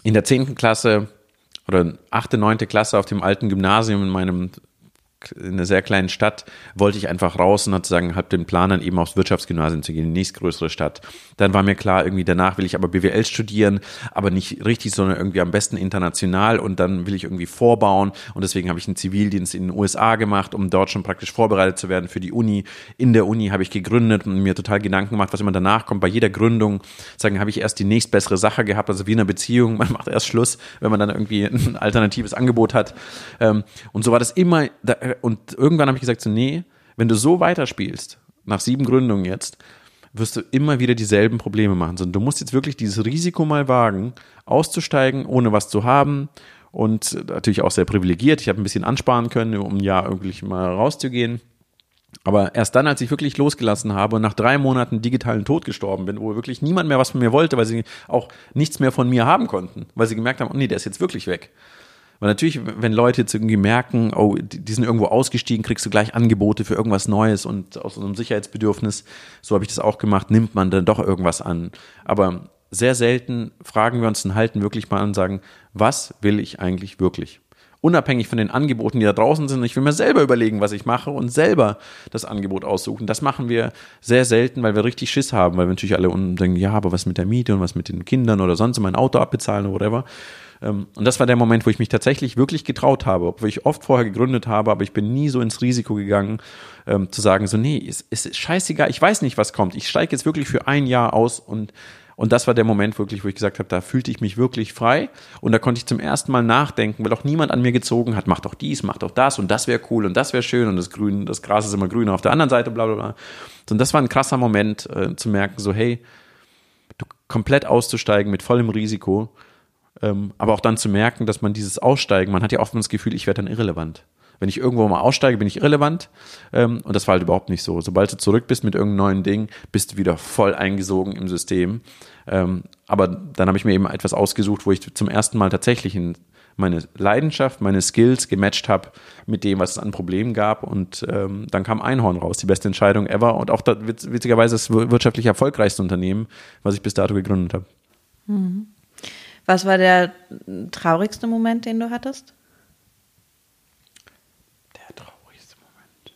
S6: in der 10. Klasse oder 8., 9. Klasse auf dem alten Gymnasium in meinem in einer sehr kleinen Stadt, wollte ich einfach raus und hatte sagen, habe den Plan dann eben aufs Wirtschaftsgymnasium zu gehen, die nächstgrößere Stadt. Dann war mir klar, irgendwie danach will ich aber BWL studieren, aber nicht richtig, sondern irgendwie am besten international und dann will ich irgendwie vorbauen und deswegen habe ich einen Zivildienst in den USA gemacht, um dort schon praktisch vorbereitet zu werden für die Uni. In der Uni habe ich gegründet und mir total Gedanken gemacht, was immer danach kommt. Bei jeder Gründung, sagen, habe ich erst die nächstbessere Sache gehabt, also wie in einer Beziehung, man macht erst Schluss, wenn man dann irgendwie ein alternatives Angebot hat. Ähm, und so war das immer, und irgendwann habe ich gesagt, so, nee, wenn du so weiterspielst, nach sieben Gründungen jetzt, wirst du immer wieder dieselben Probleme machen. Sondern du musst jetzt wirklich dieses Risiko mal wagen, auszusteigen, ohne was zu haben. Und natürlich auch sehr privilegiert. Ich habe ein bisschen ansparen können, um ein Jahr irgendwie mal rauszugehen. Aber erst dann, als ich wirklich losgelassen habe und nach drei Monaten digitalen Tod gestorben bin, wo wirklich niemand mehr was von mir wollte, weil sie auch nichts mehr von mir haben konnten, weil sie gemerkt haben, oh nee, der ist jetzt wirklich weg. Weil natürlich, wenn Leute jetzt irgendwie merken, oh, die sind irgendwo ausgestiegen, kriegst du gleich Angebote für irgendwas Neues und aus einem Sicherheitsbedürfnis, so habe ich das auch gemacht, nimmt man dann doch irgendwas an. Aber sehr selten fragen wir uns und halten wirklich mal an und sagen, was will ich eigentlich wirklich? Unabhängig von den Angeboten, die da draußen sind. Ich will mir selber überlegen, was ich mache und selber das Angebot aussuchen. Das machen wir sehr selten, weil wir richtig Schiss haben, weil wir natürlich alle denken, ja, aber was mit der Miete und was mit den Kindern oder sonst mein Auto abbezahlen oder whatever. Ähm, und das war der Moment, wo ich mich tatsächlich wirklich getraut habe, obwohl ich oft vorher gegründet habe, aber ich bin nie so ins Risiko gegangen, ähm, zu sagen, so, nee, es ist scheißegal, ich weiß nicht, was kommt. Ich steige jetzt wirklich für ein Jahr aus und und das war der Moment wirklich, wo ich gesagt habe, da fühlte ich mich wirklich frei. Und da konnte ich zum ersten Mal nachdenken, weil auch niemand an mir gezogen hat, mach doch dies, mach doch das und das wäre cool und das wäre schön und das Grün, das Gras ist immer grüner auf der anderen Seite, bla bla bla. Und das war ein krasser Moment, äh, zu merken, so, hey, du komplett auszusteigen mit vollem Risiko aber auch dann zu merken, dass man dieses Aussteigen, man hat ja oft das Gefühl, ich werde dann irrelevant. Wenn ich irgendwo mal aussteige, bin ich irrelevant. Ähm, und das war halt überhaupt nicht so. Sobald du zurück bist mit irgendeinem neuen Ding, bist du wieder voll eingesogen im System. Ähm, aber dann habe ich mir eben etwas ausgesucht, wo ich zum ersten Mal tatsächlich in meine Leidenschaft, meine Skills gematcht habe mit dem, was es an Problemen gab. Und ähm, dann kam Einhorn raus, die beste Entscheidung ever. Und auch da, witzigerweise das wirtschaftlich erfolgreiigste Unternehmen, was ich bis dato gegründet habe.
S1: Mhm. Was war der traurigste Moment, den du hattest?
S6: Der traurigste Moment.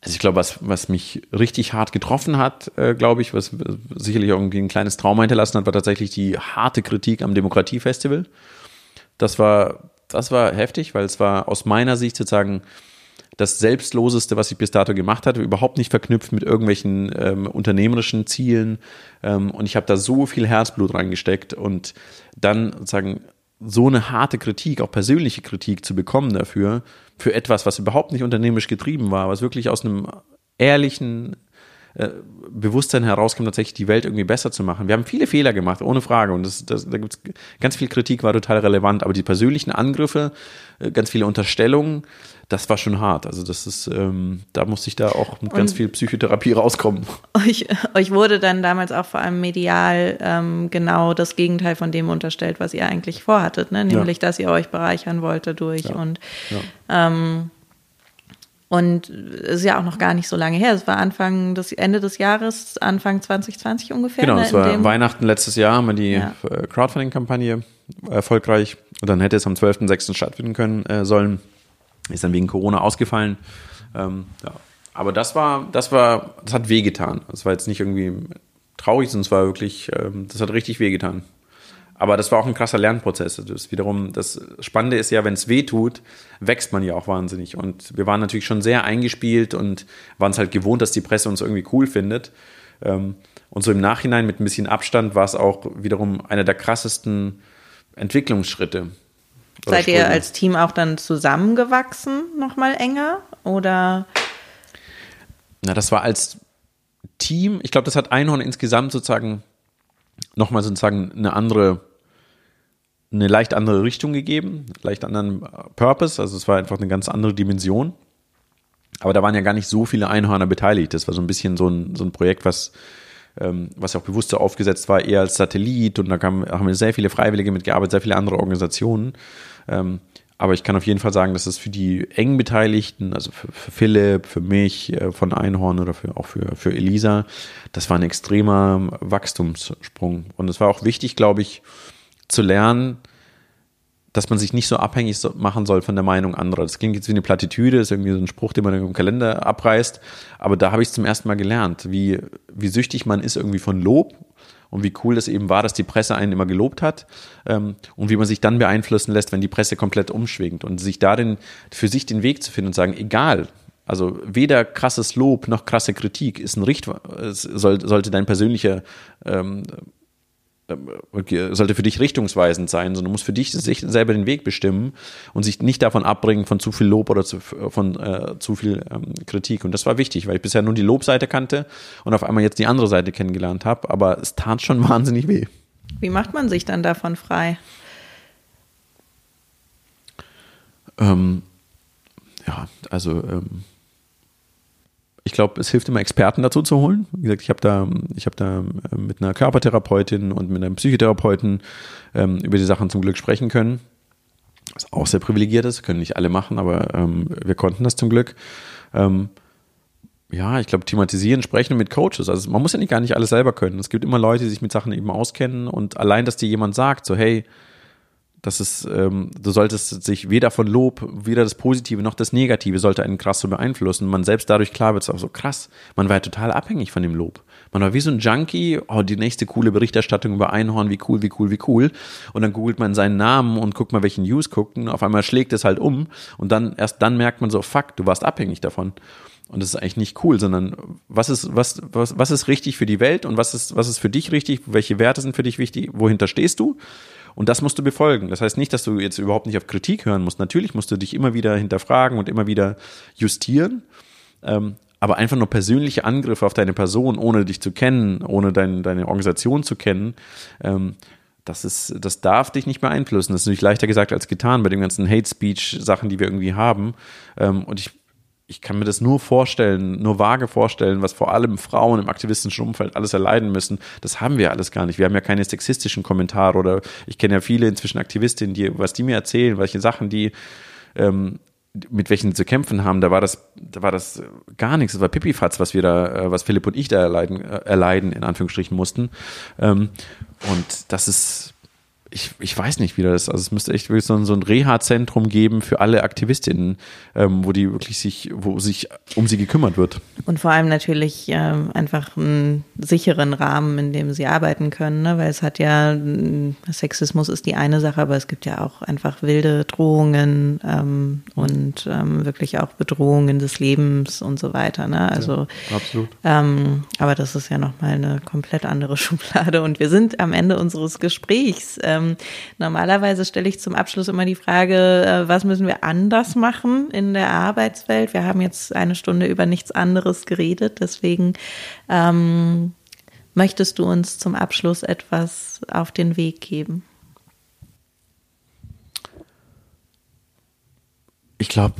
S6: Also ich glaube, was, was mich richtig hart getroffen hat, äh, glaube ich, was sicherlich irgendwie ein kleines Trauma hinterlassen hat, war tatsächlich die harte Kritik am Demokratiefestival. Das war, das war heftig, weil es war aus meiner Sicht sozusagen das Selbstloseste, was ich bis dato gemacht hatte, überhaupt nicht verknüpft mit irgendwelchen ähm, unternehmerischen Zielen. Ähm, und ich habe da so viel Herzblut reingesteckt und dann sozusagen so eine harte Kritik, auch persönliche Kritik zu bekommen dafür, für etwas, was überhaupt nicht unternehmerisch getrieben war, was wirklich aus einem ehrlichen äh, Bewusstsein herauskommt, tatsächlich die Welt irgendwie besser zu machen. Wir haben viele Fehler gemacht, ohne Frage. Und das, das, da gibt's ganz viel Kritik, war total relevant. Aber die persönlichen Angriffe, äh, ganz viele Unterstellungen, das war schon hart. Also das ist, ähm, da musste ich da auch mit ganz viel Psychotherapie rauskommen.
S1: Euch, euch wurde dann damals auch vor allem medial ähm, genau das Gegenteil von dem unterstellt, was ihr eigentlich vorhattet, ne? nämlich, ja. dass ihr euch bereichern wollte durch
S6: ja.
S1: und
S6: ja.
S1: ähm, und es ist ja auch noch gar nicht so lange her. Es war Anfang des Ende des Jahres, Anfang 2020 ungefähr.
S6: Genau,
S1: ne,
S6: es war Weihnachten letztes Jahr, haben wir die ja. Äh, Crowdfunding-Kampagne erfolgreich. Und dann hätte es am 12.06. stattfinden können äh, sollen. Ist dann wegen Corona ausgefallen. Ähm, ja. Aber das war, das war, das hat wehgetan. Das war jetzt nicht irgendwie traurig, sondern es war wirklich, ähm, das hat richtig wehgetan. Aber das war auch ein krasser Lernprozess. Das wiederum, das Spannende ist ja, wenn es weh tut, wächst man ja auch wahnsinnig. Und wir waren natürlich schon sehr eingespielt und waren es halt gewohnt, dass die Presse uns irgendwie cool findet. Ähm, Und so im Nachhinein mit ein bisschen Abstand war es auch wiederum einer der krassesten Entwicklungsschritte.
S1: Seid ihr als Team auch dann zusammengewachsen, nochmal enger? Oder?
S6: Na, das war als Team, ich glaube, das hat Einhorn insgesamt sozusagen nochmal sozusagen eine andere, eine leicht andere Richtung gegeben, leicht anderen Purpose, also es war einfach eine ganz andere Dimension. Aber da waren ja gar nicht so viele Einhörner beteiligt. Das war so ein bisschen so ein, so ein Projekt, was, ähm, was auch bewusst so aufgesetzt war, eher als Satellit und da kam, haben wir sehr viele Freiwillige mitgearbeitet, sehr viele andere Organisationen. Ähm, aber ich kann auf jeden Fall sagen, dass es für die eng Beteiligten, also für, für Philipp, für mich äh, von Einhorn oder für, auch für, für Elisa, das war ein extremer Wachstumssprung. Und es war auch wichtig, glaube ich, zu lernen, dass man sich nicht so abhängig machen soll von der Meinung anderer. Das klingt jetzt wie eine Plattitüde, ist irgendwie so ein Spruch, den man im Kalender abreißt. Aber da habe ich es zum ersten Mal gelernt, wie, wie süchtig man ist irgendwie von Lob und wie cool das eben war, dass die Presse einen immer gelobt hat ähm, und wie man sich dann beeinflussen lässt, wenn die Presse komplett umschwingt und sich darin für sich den Weg zu finden und sagen, egal, also weder krasses Lob noch krasse Kritik ist ein Richt, sollte dein persönlicher ähm, sollte für dich richtungsweisend sein, sondern du musst für dich sich selber den Weg bestimmen und sich nicht davon abbringen von zu viel Lob oder zu, von äh, zu viel ähm, Kritik. Und das war wichtig, weil ich bisher nur die Lobseite kannte und auf einmal jetzt die andere Seite kennengelernt habe, aber es tat schon wahnsinnig weh.
S1: Wie macht man sich dann davon frei?
S6: Ähm, ja, also ähm, ich glaube, es hilft immer Experten dazu zu holen. Wie gesagt, ich habe da, ich habe da mit einer Körpertherapeutin und mit einem Psychotherapeuten ähm, über die Sachen zum Glück sprechen können. Was auch sehr privilegiert ist, können nicht alle machen, aber ähm, wir konnten das zum Glück. Ähm, ja, ich glaube, thematisieren, sprechen mit Coaches. Also man muss ja nicht gar nicht alles selber können. Es gibt immer Leute, die sich mit Sachen eben auskennen und allein, dass dir jemand sagt, so hey, das ist, ähm, du solltest sich weder von Lob, weder das Positive noch das Negative sollte einen krass so beeinflussen. Man selbst dadurch klar wird es auch so krass. Man war ja total abhängig von dem Lob. Man war wie so ein Junkie, oh, die nächste coole Berichterstattung über Einhorn, wie cool, wie cool, wie cool. Und dann googelt man seinen Namen und guckt mal, welche News gucken. Auf einmal schlägt es halt um und dann, erst dann merkt man so, fuck, du warst abhängig davon. Und das ist eigentlich nicht cool, sondern was ist, was, was, was ist richtig für die Welt und was ist, was ist für dich richtig? Welche Werte sind für dich wichtig? Wohinter stehst du? Und das musst du befolgen. Das heißt nicht, dass du jetzt überhaupt nicht auf Kritik hören musst. Natürlich musst du dich immer wieder hinterfragen und immer wieder justieren. Ähm, aber einfach nur persönliche Angriffe auf deine Person, ohne dich zu kennen, ohne dein, deine Organisation zu kennen, ähm, das ist, das darf dich nicht beeinflussen. Das ist natürlich leichter gesagt als getan bei den ganzen Hate Speech Sachen, die wir irgendwie haben. Ähm, und ich ich kann mir das nur vorstellen, nur vage vorstellen, was vor allem Frauen im aktivistischen Umfeld alles erleiden müssen. Das haben wir alles gar nicht. Wir haben ja keine sexistischen Kommentare oder ich kenne ja viele inzwischen Aktivistinnen, die, was die mir erzählen, welche Sachen die, ähm, mit welchen zu kämpfen haben, da war das, da war das gar nichts. Das war Pipifatz, was wir da, äh, was Philipp und ich da erleiden, äh, erleiden in Anführungsstrichen mussten. Ähm, und das ist, ich, ich weiß nicht, wie das ist. Also es müsste echt wirklich so ein, so ein Reha-Zentrum geben für alle Aktivistinnen, ähm, wo die wirklich sich, wo sich um sie gekümmert wird.
S1: Und vor allem natürlich ähm, einfach einen sicheren Rahmen, in dem sie arbeiten können, ne? weil es hat ja, Sexismus ist die eine Sache, aber es gibt ja auch einfach wilde Drohungen ähm, und ähm, wirklich auch Bedrohungen des Lebens und so weiter. Ne? Also
S6: ja, absolut.
S1: Ähm, aber das ist ja nochmal eine komplett andere Schublade und wir sind am Ende unseres Gesprächs. Ähm, normalerweise stelle ich zum Abschluss immer die Frage, äh, was müssen wir anders machen in der Arbeitswelt? Wir haben jetzt eine Stunde über nichts anderes geredet, deswegen ähm, möchtest du uns zum Abschluss etwas auf den Weg geben?
S6: Ich glaube,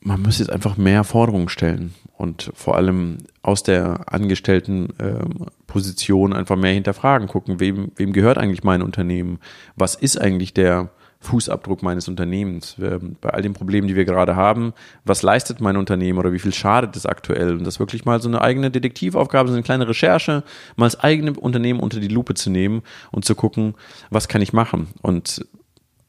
S6: man muss jetzt einfach mehr Forderungen stellen und vor allem aus der angestellten ähm, Position einfach mehr hinterfragen, gucken, wem, wem gehört eigentlich mein Unternehmen? Was ist eigentlich der Fußabdruck meines Unternehmens? Ähm, bei all den Problemen, die wir gerade haben, was leistet mein Unternehmen oder wie viel schadet es aktuell? Und das wirklich mal so eine eigene Detektivaufgabe, so eine kleine Recherche, mal das eigene Unternehmen unter die Lupe zu nehmen und zu gucken, was kann ich machen? Und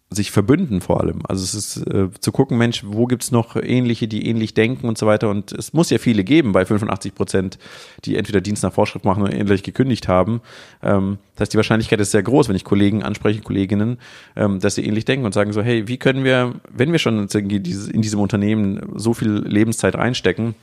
S6: sich verbünden vor allem. Also es ist äh, zu gucken, Mensch, wo gibt's noch ähnliche, die ähnlich denken und so weiter. Und es muss ja viele geben bei 85 Prozent, die entweder Dienst nach Vorschrift machen oder ähnlich gekündigt haben. Ähm, das heißt, die Wahrscheinlichkeit ist sehr groß, wenn ich Kollegen anspreche, Kolleginnen, ähm, dass sie ähnlich denken und sagen so, hey, wie können wir, wenn wir schon in diesem Unternehmen so viel Lebenszeit reinstecken,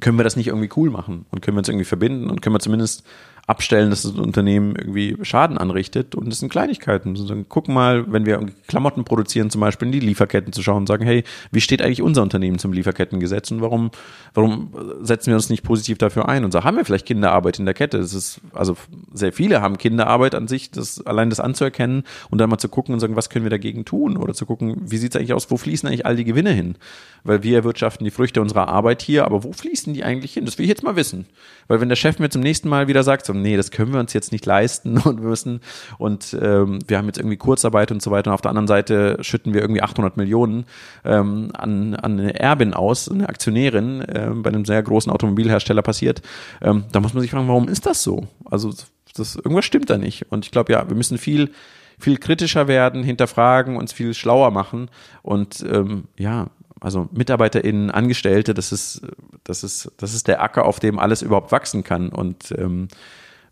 S6: können wir das nicht irgendwie cool machen und können wir uns irgendwie verbinden und können wir zumindest abstellen, dass das Unternehmen irgendwie Schaden anrichtet. Und das sind Kleinigkeiten. So, dann gucken mal, wenn wir Klamotten produzieren, zum Beispiel in die Lieferketten zu schauen und sagen, hey, wie steht eigentlich unser Unternehmen zum Lieferkettengesetz und warum, warum setzen wir uns nicht positiv dafür ein? Und so haben wir vielleicht Kinderarbeit in der Kette. Das ist, also sehr viele haben Kinderarbeit an sich, das allein das anzuerkennen und dann mal zu gucken und sagen, was können wir dagegen tun? Oder zu gucken, wie sieht es eigentlich aus, wo fließen eigentlich all die Gewinne hin? Weil wir erwirtschaften die Früchte unserer Arbeit hier, aber wo fließen die eigentlich hin? Das will ich jetzt mal wissen. Weil wenn der Chef mir zum nächsten Mal wieder sagt, so, nee, das können wir uns jetzt nicht leisten und müssen und ähm, wir haben jetzt irgendwie Kurzarbeit und so weiter und auf der anderen Seite schütten wir irgendwie 800 Millionen ähm, an, an eine Erbin aus, eine Aktionärin, ähm, bei einem sehr großen Automobilhersteller passiert, ähm, da muss man sich fragen, warum ist das so? Also das, irgendwas stimmt da nicht. Und ich glaube, ja, wir müssen viel viel kritischer werden, hinterfragen, uns viel schlauer machen und ähm, ja, also MitarbeiterInnen, Angestellte, das ist, das ist, das ist der Acker, auf dem alles überhaupt wachsen kann. Und ähm,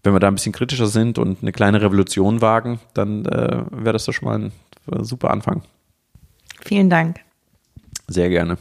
S6: wenn wir da ein bisschen kritischer sind und eine kleine Revolution wagen, dann äh, wäre das doch schon mal ein super Anfang.
S1: Vielen Dank.
S6: Sehr gerne.